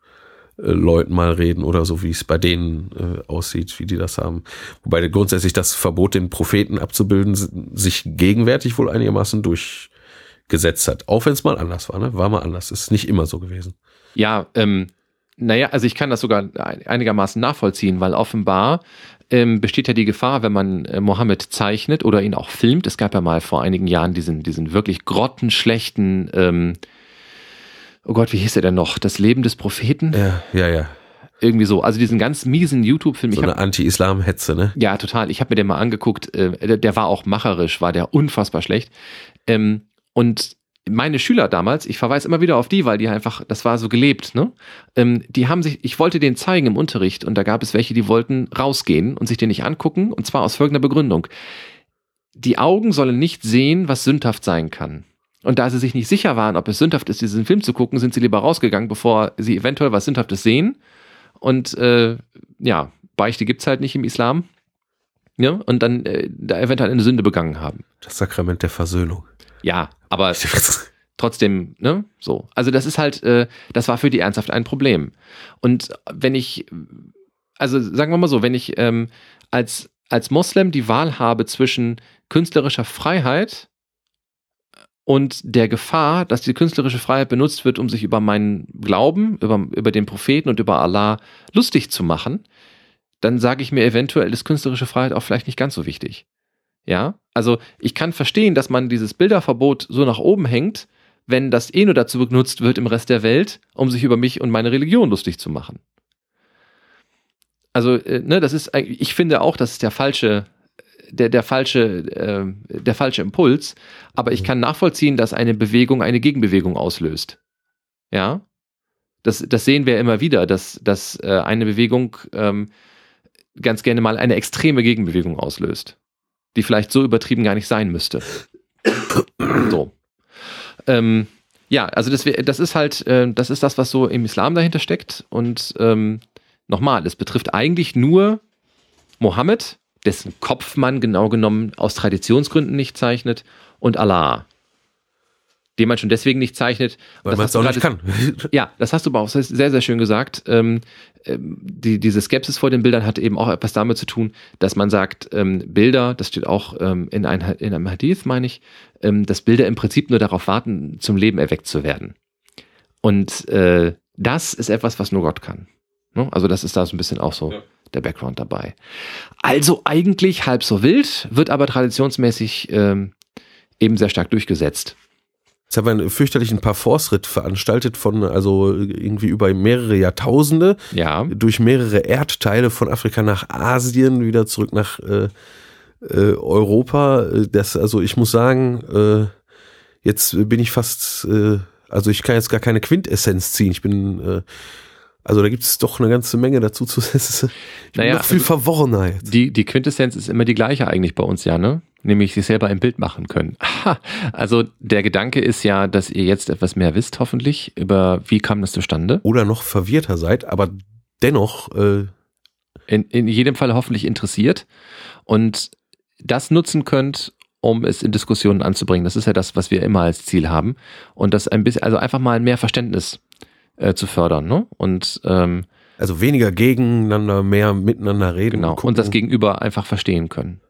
äh, Leuten mal reden oder so, wie es bei denen äh, aussieht, wie die das haben. Wobei grundsätzlich das Verbot, den Propheten abzubilden, si- sich gegenwärtig wohl einigermaßen durchgesetzt hat. Auch wenn es mal anders war, ne? War mal anders. Ist nicht immer so gewesen. Ja, ähm, naja, also ich kann das sogar ein- einigermaßen nachvollziehen, weil offenbar ähm, besteht ja die Gefahr, wenn man äh, Mohammed zeichnet oder ihn auch filmt. Es gab ja mal vor einigen Jahren diesen, diesen wirklich grottenschlechten, ähm, oh Gott, wie hieß er denn noch? Das Leben des Propheten? Ja, ja, ja. Irgendwie so. Also diesen ganz miesen YouTube-Film. So eine Anti-Islam-Hetze, ne? ja, total. Ich habe mir den mal angeguckt. Äh, der, der war auch macherisch, war der unfassbar schlecht. Ähm, und meine Schüler damals, ich verweise immer wieder auf die, weil die einfach, das war so gelebt, ne? Ähm, die haben sich, ich wollte denen zeigen im Unterricht und da gab es welche, die wollten rausgehen und sich den nicht angucken und zwar aus folgender Begründung. Die Augen sollen nicht sehen, was sündhaft sein kann. Und da sie sich nicht sicher waren, ob es sündhaft ist, diesen Film zu gucken, sind sie lieber rausgegangen, bevor sie eventuell was Sündhaftes sehen. Und äh, ja, Beichte gibt's halt nicht im Islam. Ja, und dann äh, da eventuell eine Sünde begangen haben. Das Sakrament der Versöhnung. Ja, aber trotzdem, ne, so. Also das ist halt, äh, das war für die ernsthaft ein Problem. Und wenn ich, also sagen wir mal so, wenn ich ähm, als, als Moslem die Wahl habe zwischen künstlerischer Freiheit und der Gefahr, dass die künstlerische Freiheit benutzt wird, um sich über meinen Glauben, über, über den Propheten und über Allah lustig zu machen, dann sage ich mir eventuell, ist künstlerische Freiheit auch vielleicht nicht ganz so wichtig. Ja, also ich kann verstehen, dass man dieses Bilderverbot so nach oben hängt, wenn das eh nur dazu benutzt wird im Rest der Welt, um sich über mich und meine Religion lustig zu machen. Also, äh, ne, das ist, ich finde auch, das ist der falsche, der, der falsche, äh, der falsche Impuls, aber ich kann nachvollziehen, dass eine Bewegung eine Gegenbewegung auslöst. Ja, das, das sehen wir immer wieder, dass, dass äh, eine Bewegung ähm, ganz gerne mal eine extreme Gegenbewegung auslöst, die vielleicht so übertrieben gar nicht sein müsste. So. Ähm, ja, also das, das ist halt, äh, das ist das, was so im Islam dahinter steckt. Und ähm, nochmal, es betrifft eigentlich nur Mohammed, dessen Kopf man genau genommen aus Traditionsgründen nicht zeichnet, und Allah. Den man schon deswegen nicht zeichnet. Weil man es auch nicht kann. Ja, das hast du aber auch sehr, sehr schön gesagt. Ähm, ähm, die, diese Skepsis vor den Bildern hat eben auch etwas damit zu tun, dass man sagt, ähm, Bilder, das steht auch ähm, in, ein, in einem Hadith, meine ich, ähm, dass Bilder im Prinzip nur darauf warten, zum Leben erweckt zu werden. Und äh, das ist etwas, was nur Gott kann. Ne? Also das ist da so ein bisschen auch so ja. der Background dabei. Also eigentlich halb so wild, wird aber traditionsmäßig ähm, eben sehr stark durchgesetzt. Jetzt haben wir einen fürchterlichen Parforce-Ritt veranstaltet von, also irgendwie über mehrere Jahrtausende. Ja. Durch mehrere Erdteile von Afrika nach Asien, wieder zurück nach äh, äh, Europa. Das, also ich muss sagen, äh, jetzt bin ich fast, äh, also ich kann jetzt gar keine Quintessenz ziehen. Ich bin, äh, also da gibt es doch eine ganze Menge dazu zu. Ich naja, noch viel Verworrenheit. Die, die Quintessenz ist immer die gleiche eigentlich bei uns, ja, ne? nämlich sich selber ein Bild machen können. Also der Gedanke ist ja, dass ihr jetzt etwas mehr wisst, hoffentlich, über wie kam das zustande. Oder noch verwirrter seid, aber dennoch äh in, in jedem Fall hoffentlich interessiert und das nutzen könnt, um es in Diskussionen anzubringen. Das ist ja das, was wir immer als Ziel haben. Und das ein bisschen, also einfach mal mehr Verständnis äh, zu fördern. Ne? Und ähm, also weniger gegeneinander, mehr miteinander reden. Genau. Und, und das Gegenüber einfach verstehen können.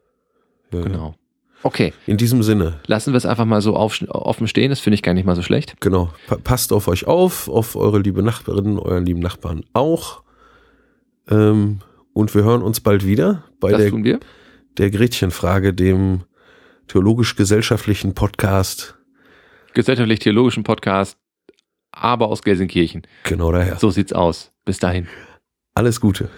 Ja, genau. Okay. In diesem Sinne. Lassen wir es einfach mal so auf, offen stehen, das finde ich gar nicht mal so schlecht. Genau. Pa passt auf euch auf, auf eure liebe Nachbarinnen, euren lieben Nachbarn auch. Ähm, und wir hören uns bald wieder bei das der, tun wir. der Gretchenfrage, dem theologisch-gesellschaftlichen Podcast. Gesellschaftlich-theologischen Podcast, aber aus Gelsenkirchen. Genau daher. So sieht's aus. Bis dahin. Alles Gute.